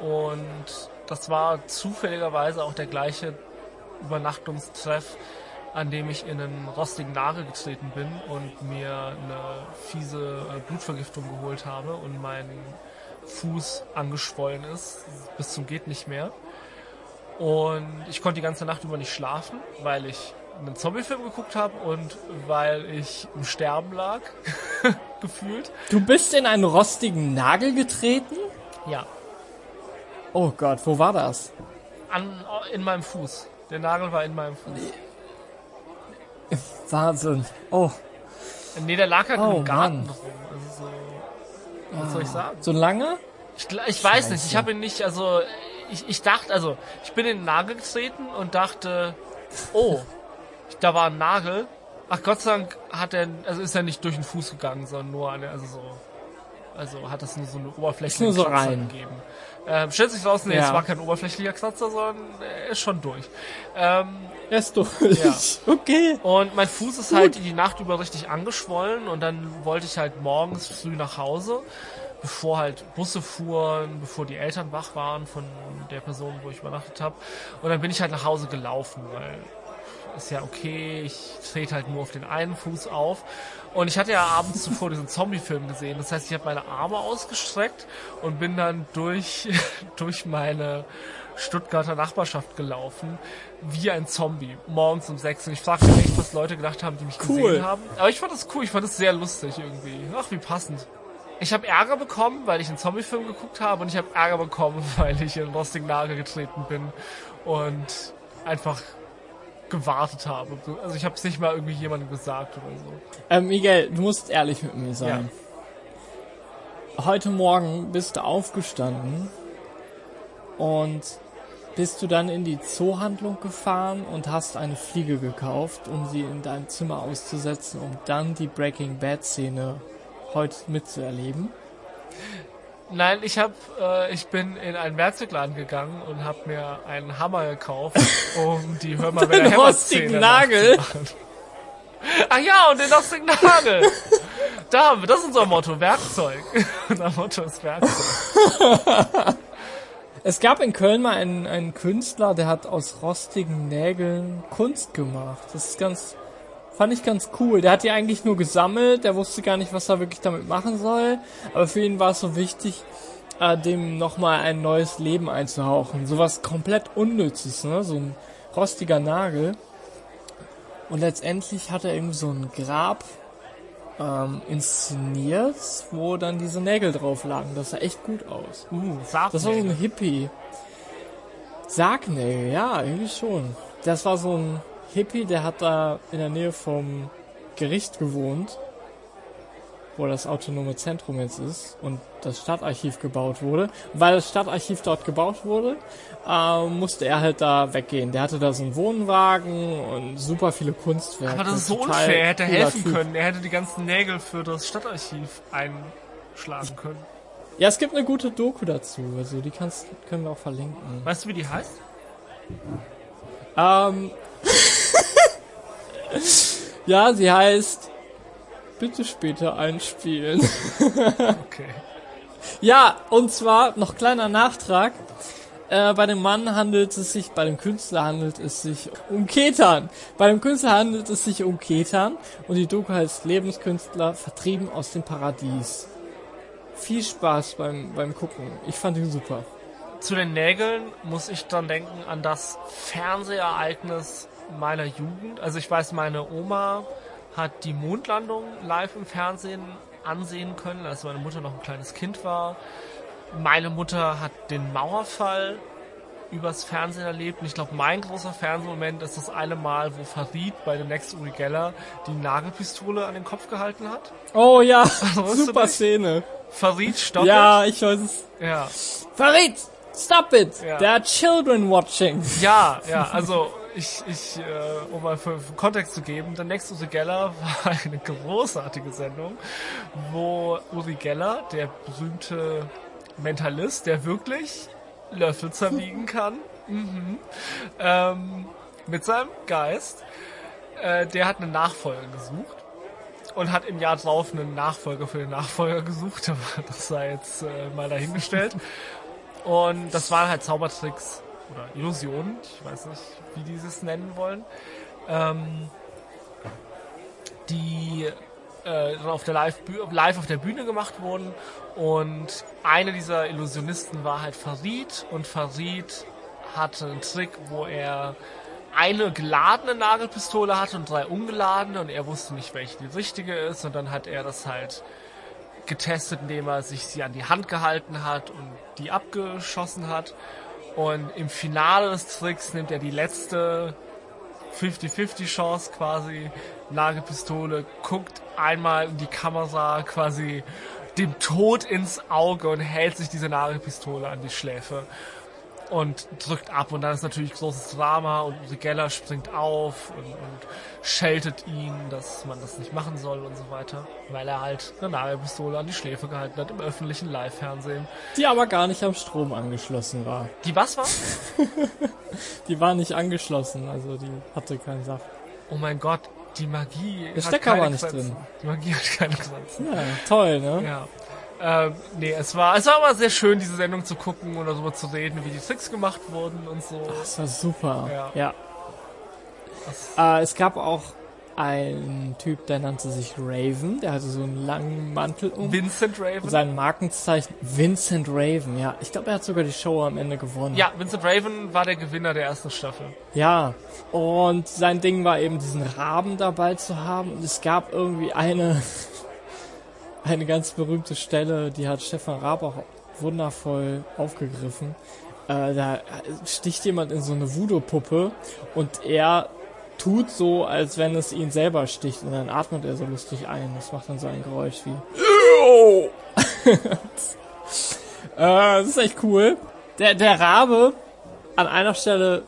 und das war zufälligerweise auch der gleiche Übernachtungstreff, an dem ich in einen rostigen Nagel getreten bin und mir eine fiese äh, Blutvergiftung geholt habe und mein Fuß angeschwollen ist, bis zum geht nicht mehr. Und ich konnte die ganze Nacht über nicht schlafen, weil ich einen Zombiefilm geguckt habe und weil ich im Sterben lag, gefühlt. Du bist in einen rostigen Nagel getreten? Ja. Oh Gott, wo war das? An, in meinem Fuß. Der Nagel war in meinem Fuß. Wahnsinn. Oh. Nee, der lag halt oh, im Garten Mann. rum. So was soll ich sagen? So lange? Ich, ich weiß nicht, ich habe ihn nicht, also ich, ich dachte, also ich bin in den Nagel getreten und dachte, oh, da war ein Nagel. Ach Gott sei Dank hat er, also ist er nicht durch den Fuß gegangen, sondern nur eine, also so. Also hat das nur so eine oberflächliche Nur so rein. gegeben. Ähm, stellt sich raus, nee, Ja. es war kein oberflächlicher Kratzer, sondern er ist schon durch. Ähm, Er ist durch. Ja. Okay. und mein Fuß ist halt die Nacht über richtig angeschwollen und dann wollte ich halt morgens früh nach Hause, bevor halt Busse fuhren, bevor die Eltern wach waren von der Person, wo ich übernachtet habe. Und dann bin ich halt nach Hause gelaufen, weil ist ja okay, ich trete halt nur auf den einen Fuß auf. Und ich hatte ja abends zuvor diesen Zombie-Film gesehen. Das heißt, ich habe meine Arme ausgestreckt und bin dann durch, durch meine Stuttgarter Nachbarschaft gelaufen, wie ein Zombie, morgens um sechs. Und ich fragte mich echt, was Leute gedacht haben, die mich Cool. gesehen haben. Aber ich fand das cool, ich fand das sehr lustig irgendwie. Ach, wie passend. Ich habe Ärger bekommen, weil ich einen Zombie-Film geguckt habe und ich habe Ärger bekommen, weil ich in rostigen Nagel getreten bin und einfach gewartet habe. Also ich habe es nicht mal irgendwie jemandem gesagt oder so. Ähm, Miguel, du musst ehrlich mit mir sein. Heute Morgen bist du aufgestanden und bist du dann in die Zoohandlung gefahren und hast eine Fliege gekauft, um sie in dein Zimmer auszusetzen, um dann die Breaking Bad Szene heute mitzuerleben. Nein, ich habe, äh, ich bin in einen Werkzeugladen gegangen und habe mir einen Hammer gekauft, um die Hör mal Den wer rostigen Nagel. Ach ja, und den rostigen Nagel. Da haben wir, das ist unser Motto, Werkzeug. unser Motto ist Werkzeug. Es gab in Köln mal einen, einen Künstler, der hat aus rostigen Nägeln Kunst gemacht. Das ist ganz, fand ich ganz cool. Der hat die eigentlich nur gesammelt, der wusste gar nicht, was er wirklich damit machen soll. Aber für ihn war es so wichtig, äh, dem nochmal ein neues Leben einzuhauchen. Sowas komplett Unnützes, ne? So ein rostiger Nagel. Und letztendlich hat er irgendwie so ein Grab ähm, inszeniert, wo dann diese Nägel drauf lagen. Das sah echt gut aus. Uh, Das war so ein Hippie. Sargnägel, ja, irgendwie schon. Das war so ein Hippie, der hat da in der Nähe vom Gericht gewohnt, wo das autonome Zentrum jetzt ist und das Stadtarchiv gebaut wurde. Weil das Stadtarchiv dort gebaut wurde, äh, musste er halt da weggehen. Der hatte da so einen Wohnwagen und super viele Kunstwerke. Aber das ist so unfair. Er hätte helfen Typ. können. Er hätte die ganzen Nägel für das Stadtarchiv einschlagen können. Ja, es gibt eine gute Doku dazu, also die kannst, können wir auch verlinken. Weißt du, wie die heißt? Ähm. ja, sie heißt. Bitte später einspielen. Okay. ja, und zwar noch kleiner Nachtrag. Äh, bei dem Mann handelt es sich, bei dem Künstler handelt es sich um Ketan. Bei dem Künstler handelt es sich um Ketan und die Doku heißt Lebenskünstler vertrieben aus dem Paradies. Viel Spaß beim, beim Gucken. Ich fand ihn super. Zu den Nägeln muss ich dann denken an das Fernsehereignis meiner Jugend. Also ich weiß, meine Oma hat die Mondlandung live im Fernsehen ansehen können, als meine Mutter noch ein kleines Kind war. Meine Mutter hat den Mauerfall übers Fernsehen erlebt. Und ich glaube, mein großer Fernsehmoment ist das eine Mal, wo Farid bei dem Next Uri Geller die Nagelpistole an den Kopf gehalten hat. Oh ja, super? Szene. Farid stoppt. Ja, ich weiß es. ja. Farid, stop it! Ja. There are children watching. Ja, ja, also ich, ich äh, um mal für, für Kontext zu geben, The Next Uri Geller war eine großartige Sendung, wo Uri Geller, der berühmte Mentalist, der wirklich Löffel zerbiegen kann, mhm. ähm, mit seinem Geist, äh, der hat einen Nachfolger gesucht und hat im Jahr drauf einen Nachfolger für den Nachfolger gesucht, aber das sei jetzt äh, mal dahingestellt. Und das waren halt Zaubertricks oder Illusionen, ich weiß nicht, wie die es nennen wollen, ähm, die äh, auf der live, live auf der Bühne gemacht wurden. Und eine dieser Illusionisten war halt Farid und Farid hatte einen Trick, wo er eine geladene Nagelpistole hatte und drei ungeladene und er wusste nicht, welche die richtige ist und dann hat er das halt getestet, indem er sich sie an die Hand gehalten hat und die abgeschossen hat. Und im Finale des Tricks nimmt er die letzte 50-50 Chance quasi, Nagelpistole, guckt einmal in die Kamera quasi dem Tod ins Auge und hält sich diese Nagelpistole an die Schläfe. Und drückt ab und dann ist natürlich großes Drama und Uri Geller springt auf und, und scheltet ihn, dass man das nicht machen soll und so weiter, weil er halt eine Nagelpistole an die Schläfe gehalten hat im öffentlichen Live-Fernsehen. Die aber gar nicht am Strom angeschlossen war. Die was war? Die war nicht angeschlossen, also die hatte keinen Saft. Oh mein Gott, die Magie Der Stecker war nicht Grenzen. drin. Die Magie hat keine Grenzen. Ja, toll, ne? Ja. Ähm, nee, es war, es war aber sehr schön, diese Sendung zu gucken und darüber zu reden, wie die Tricks gemacht wurden und so. Das war super. Ja. ja. Äh, es gab auch einen Typ, der nannte sich Raven, der hatte so einen langen Mantel um. Vincent Raven. Sein Markenzeichen Vincent Raven, ja. Ich glaube, er hat sogar die Show am Ende gewonnen. ja, Vincent Raven war der Gewinner der ersten Staffel. Ja. Und sein Ding war eben, diesen Raben dabei zu haben. Und es gab irgendwie eine, eine ganz berühmte Stelle, die hat Stefan Raab auch wundervoll aufgegriffen. Äh, da sticht jemand in so eine Voodoo-Puppe und er tut so, als wenn es ihn selber sticht und dann atmet er so lustig ein. Das macht dann so ein Geräusch wie äh, das ist echt cool. Der, der Rabe an einer Stelle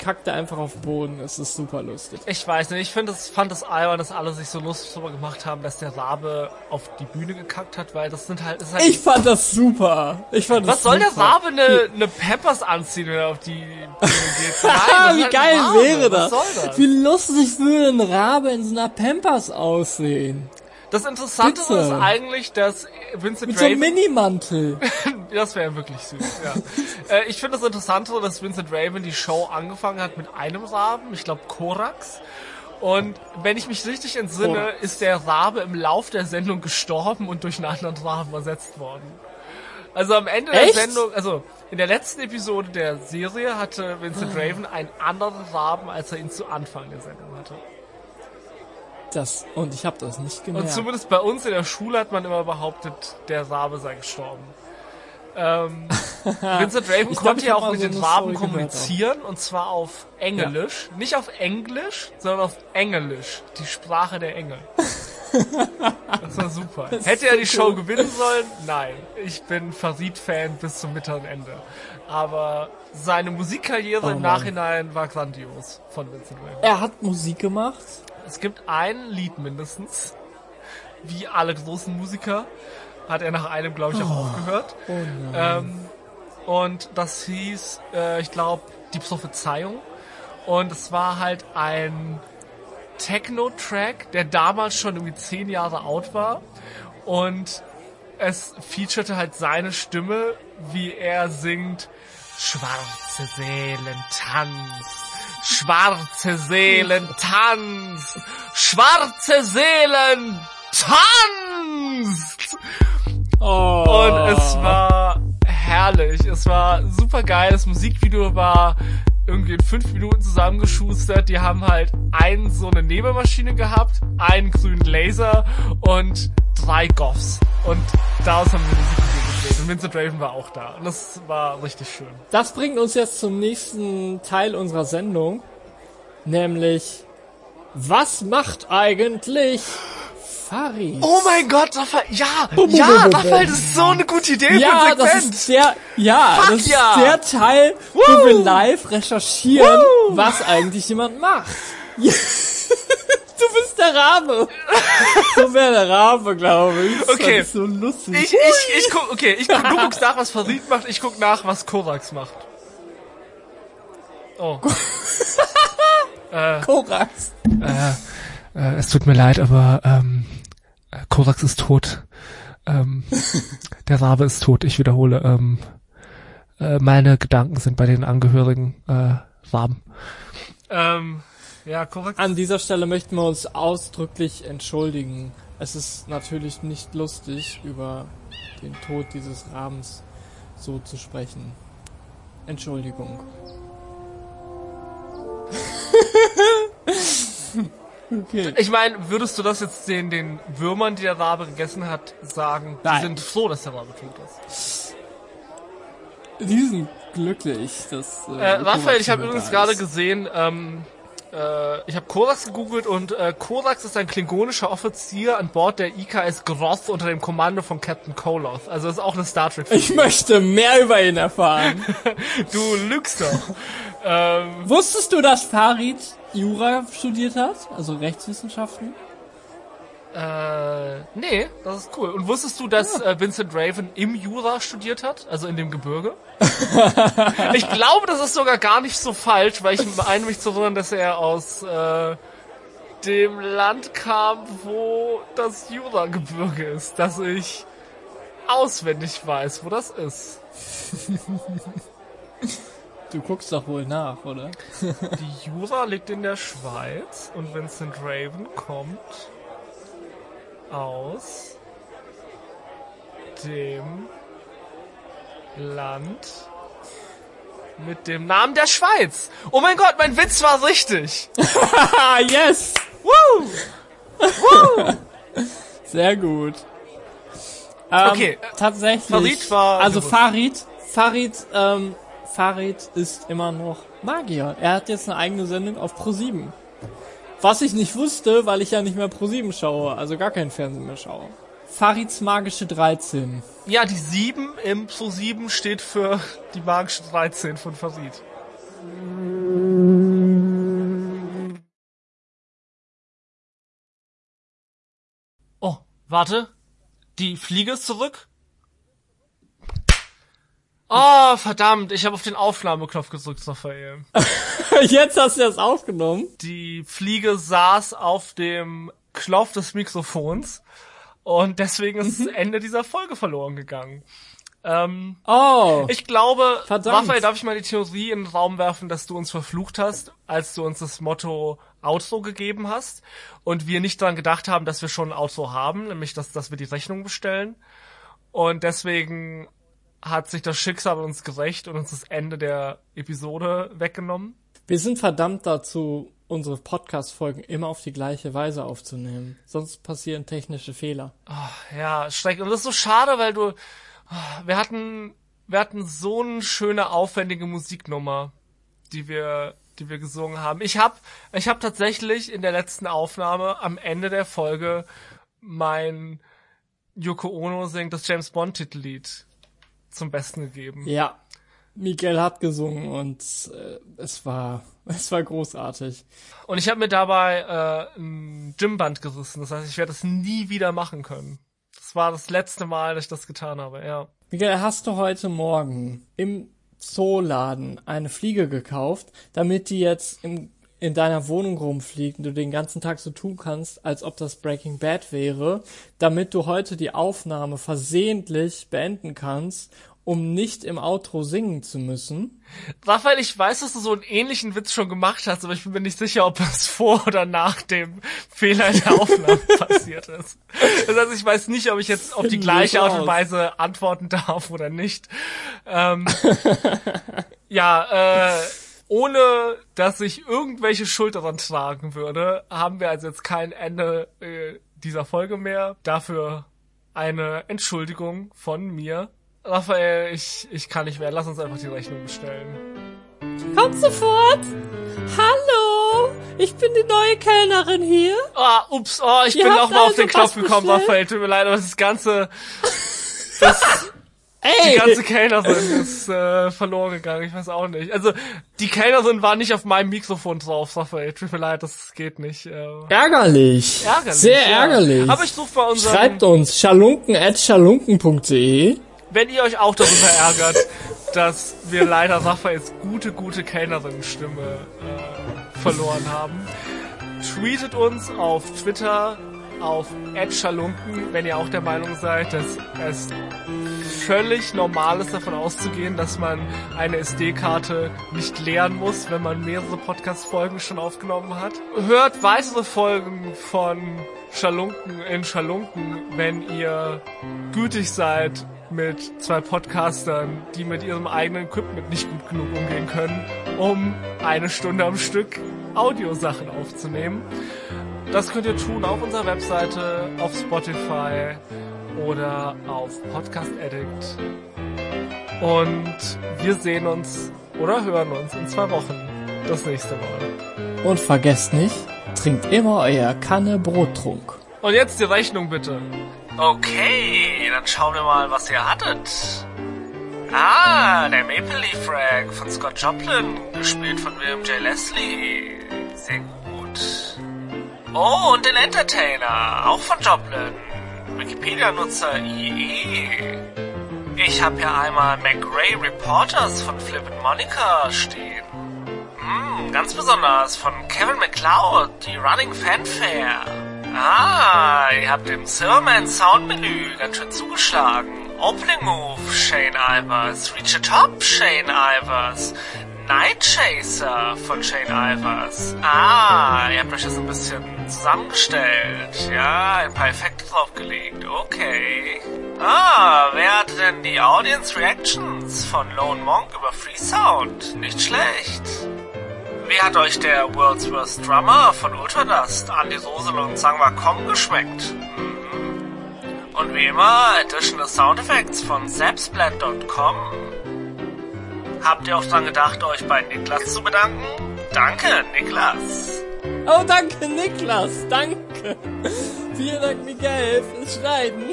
kackt er einfach auf den Boden. Es ist super lustig. Ich weiß nicht, ich finde es, fand es albern, dass alle sich so lustig darüber gemacht haben, dass der Rabe auf die Bühne gekackt hat, weil das sind halt, das ist halt Ich fand das super. Ich fand was das soll der super. Rabe eine, eine Peppers anziehen, wenn er auf die Bühne geht? Nein, Ah, das ist wie halt geil wäre das? Das? Wie lustig würde ein Rabe in so einer Pampers aussehen? Das Interessante Bitte. ist eigentlich, dass Vincent Mit so einem Minimantel. das wäre wirklich süß, ja. äh, ich finde das Interessante, dass Vincent Raven die Show angefangen hat mit einem Raben, ich glaube Korax. Und wenn ich mich richtig entsinne, Korax. ist der Rabe im Lauf der Sendung gestorben und durch einen anderen Raben ersetzt worden. Also am Ende Echt? der Sendung, also in der letzten Episode der Serie hatte Vincent Raven einen anderen Raben, als er ihn zu Anfang der Sendung hatte. Das, und ich habe das nicht Und gemerkt. zumindest bei uns in der Schule hat man immer behauptet, der Rabe sei gestorben. Ähm, Vincent Raven konnte ja auch mit so den Raben kommunizieren und zwar auf Englisch. Nicht auf Englisch, sondern auf Englisch. Die Sprache der Engel. Das war super. Hätte er die Show gewinnen sollen? Nein. Ich bin Farid-Fan bis zum mittleren Ende. Aber seine Musikkarriere Oh im. Nachhinein war grandios von Vincent Raven. er hat Musik gemacht. Es gibt ein Lied mindestens, wie alle großen Musiker, hat er nach einem, glaube ich, auch aufgehört. Oh. Ähm, und das hieß, äh, ich glaube, die Prophezeiung. Und es war halt ein Techno-Track, der damals schon irgendwie zehn Jahre alt war. Und es featurete halt seine Stimme, wie er singt, Schwarze Seelen tanzt, schwarze Seelen tanzt, schwarze Seelen tanzt. oh. Und es war herrlich. Es war super geil. Das Musikvideo war irgendwie in fünf Minuten zusammengeschustert. Die haben halt einen so eine Nebelmaschine gehabt, einen grünen Laser und drei Goffs. Und daraus haben wir Musikvideo gedreht. Und Vincent Raven war auch da. Und das war richtig schön. Das bringt uns jetzt zum nächsten Teil unserer Sendung, nämlich was macht eigentlich Farid? Oh mein Gott, Raphael, ja, bum, ja, bum, bum, das ist so eine gute Idee für ja, ein das ist der, ja, Fuck das ja. ist der Teil, wo Woo. wir live recherchieren, Woo. was eigentlich jemand macht. Du bist der Rabe. So wäre der Rabe, glaube ich. Das Okay. So lustig. Ich, ich, ich guck, okay, ich guck, du guckst nach, was Farid macht, ich guck nach, was Korax macht. Oh. Korax. Äh, es tut mir leid, aber ähm, äh, Korax ist tot. Ähm, der Rabe ist tot. Ich wiederhole. Ähm, äh, meine Gedanken sind bei den Angehörigen äh, Raben. Ähm, ja, Korax. An dieser Stelle möchten wir uns ausdrücklich entschuldigen. Es ist natürlich nicht lustig, über den Tod dieses Rabens so zu sprechen. Entschuldigung. okay. Ich meine, würdest du das jetzt den, den Würmern, die der Rabe gegessen hat, sagen? Die Nein. sind froh, dass der Rabe tot ist. Die sind glücklich, dass. Äh, Raphael, ich habe übrigens gerade gesehen, ähm, äh, ich habe Korax gegoogelt und äh, Korax ist ein klingonischer Offizier an Bord der IKS Groth unter dem Kommando von Captain Koloth. Also ist auch eine Star Trek. Ich möchte mehr über ihn erfahren. Du lügst doch. ähm, Wusstest du, dass Farid Jura studiert hat? Also Rechtswissenschaften? Äh, nee, das ist cool. Und wusstest du, dass äh, Vincent Raven im Jura studiert hat? Also in dem Gebirge? ich glaube, das ist sogar gar nicht so falsch, weil ich meine mich zu erinnern, dass er aus äh, dem Land kam, wo das Jura-Gebirge ist. Dass ich auswendig weiß, wo das ist. Du guckst doch wohl nach, oder? Die Jura liegt in der Schweiz und Vincent Raven kommt aus dem Land mit dem Namen der Schweiz. Oh mein Gott, mein Witz war richtig. Yes! Woo! Sehr gut. Ähm, Okay, tatsächlich. Farid war Also. Farid, Farid, ähm, Farid ist immer noch Magier. Er hat jetzt eine eigene Sendung auf Pro7. Was ich nicht wusste, weil ich ja nicht mehr Pro7 schaue, also gar kein Fernsehen mehr schaue. Farids magische 13. Ja, die 7 im Pro 7 steht für die magische 13 von Farid. Oh, warte. Die Fliege ist zurück. Oh, verdammt, ich habe auf den Aufnahmeknopf gedrückt, Raphael. Jetzt hast du das aufgenommen. Die Fliege saß auf dem Knopf des Mikrofons und deswegen ist das Ende dieser Folge verloren gegangen. Ähm, Oh. ich glaube, Verdammt. Raphael, darf ich mal die Theorie in den Raum werfen, dass du uns verflucht hast, als du uns das Motto Outro gegeben hast und wir nicht daran gedacht haben, dass wir schon ein Outro haben, nämlich dass, dass wir die Rechnung bestellen. Und deswegen hat sich das Schicksal an uns gerecht und uns das Ende der Episode weggenommen. Wir sind verdammt dazu, unsere Podcast-Folgen immer auf die gleiche Weise aufzunehmen. Sonst passieren technische Fehler. Ja, schrecklich. Und das ist so schade, weil du, wir hatten, wir hatten so eine schöne, aufwendige Musiknummer, die wir, die wir gesungen haben. Ich hab, ich hab tatsächlich in der letzten Aufnahme am Ende der Folge mein Yoko Ono singt das James Bond Titellied zum Besten gegeben. Ja. Miguel hat gesungen und äh, es war es war großartig. Und ich habe mir dabei äh, ein Gymband gerissen. Das heißt, ich werde das nie wieder machen können. Das war das letzte Mal, dass ich das getan habe, ja. Miguel, hast du heute Morgen im Zooladen eine Fliege gekauft, damit die jetzt im, in deiner Wohnung rumfliegt und du den ganzen Tag so tun kannst, als ob das Breaking Bad wäre, damit du heute die Aufnahme versehentlich beenden kannst, um nicht im Outro singen zu müssen? Raphael, ich weiß, dass du so einen ähnlichen Witz schon gemacht hast, aber ich bin mir nicht sicher, ob es vor oder nach dem Fehler in der Aufnahme passiert ist. Das heißt, ich weiß nicht, ob ich jetzt auf die gleiche Art und. Weise antworten darf oder nicht. Ähm, ja, äh, ohne dass ich irgendwelche Schuld daran tragen würde, haben wir also jetzt kein Ende äh, dieser Folge mehr. Dafür eine Entschuldigung von mir. Raphael, ich, ich kann nicht mehr. Lass uns einfach die Rechnung bestellen. Kommt sofort! Hallo! Ich bin die neue Kellnerin hier. Ah, ups, oh, ich Ihr bin habt noch mal auf also den Knopf gekommen? Raphael. Tut mir leid, aber das ganze, das, die Ey! ganze Kellnerin ist äh, verloren gegangen. Ich weiß auch nicht. Also, die Kellnerin war nicht auf meinem Mikrofon drauf, Raphael. Tut mir leid, das geht nicht. Äh, Ärgerlich. ärgerlich. Sehr ja. ärgerlich. Aber ich suche bei unserem, Schreibt uns schalunken.schalunken.de wenn ihr euch auch darüber ärgert, dass wir leider Raphaels gute, gute Kellnerin-Stimme äh, verloren haben, tweetet uns auf Twitter auf @schalunken, wenn ihr auch der Meinung seid, dass es völlig normal ist, davon auszugehen, dass man eine SD-Karte nicht leeren muss, wenn man mehrere Podcast-Folgen schon aufgenommen hat. Hört weitere Folgen von Schalunken in Schalunken, wenn ihr gütig seid mit zwei Podcastern, die mit ihrem eigenen Equipment nicht gut genug umgehen können, um eine Stunde am Stück Audiosachen aufzunehmen. Das könnt ihr tun auf unserer Webseite, auf Spotify oder auf Podcast Addict. Und wir sehen uns oder hören uns in zwei Wochen das nächste Mal. Und vergesst nicht, trinkt immer euer Kanne Brottrunk. Und jetzt die Rechnung bitte. Okay, dann schauen wir mal, was ihr hattet. Ah, der Maple Leaf Rag von Scott Joplin, gespielt von William J. Leslie. Sehr gut. Oh, und den Entertainer, auch von Joplin. Wikipedia-Nutzer IE. Ich habe hier einmal McRae Reporters von Flip and Monica stehen. Hm, ganz besonders von Kevin McLeod, die Running Fanfare. Ah, ihr habt im Silverman Soundmenü ganz schön zugeschlagen. Opening Move, Shane Ivers. Reach the Top, Shane Ivers. Night Chaser von Shane Ivers. Ah, ihr habt euch das ein bisschen zusammengestellt. Ja, ein paar Effekte draufgelegt. Okay. Ah, wer hat denn die Audience Reactions von Lone Monk über Free Sound? Nicht schlecht. Wie hat euch der World's Worst Drummer von Ultradust, Andy Sosel und Sangwa Kong geschmeckt? Mhm. Und wie immer, additional Sound Effects von zapsplat.com. Habt ihr auch dran gedacht, euch bei Niklas zu bedanken? Danke, Niklas. Oh, danke, Niklas. Danke. Vielen Dank, Miguel, fürs Schneiden.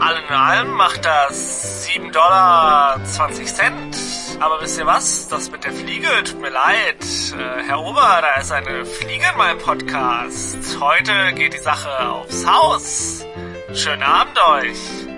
All in allem macht das 7 Dollar 20 Cent. Aber wisst ihr was? Das mit der Fliege tut mir leid. Äh, Herr Ober, da ist eine Fliege in meinem Podcast. Heute geht die Sache aufs Haus. Schönen Abend euch.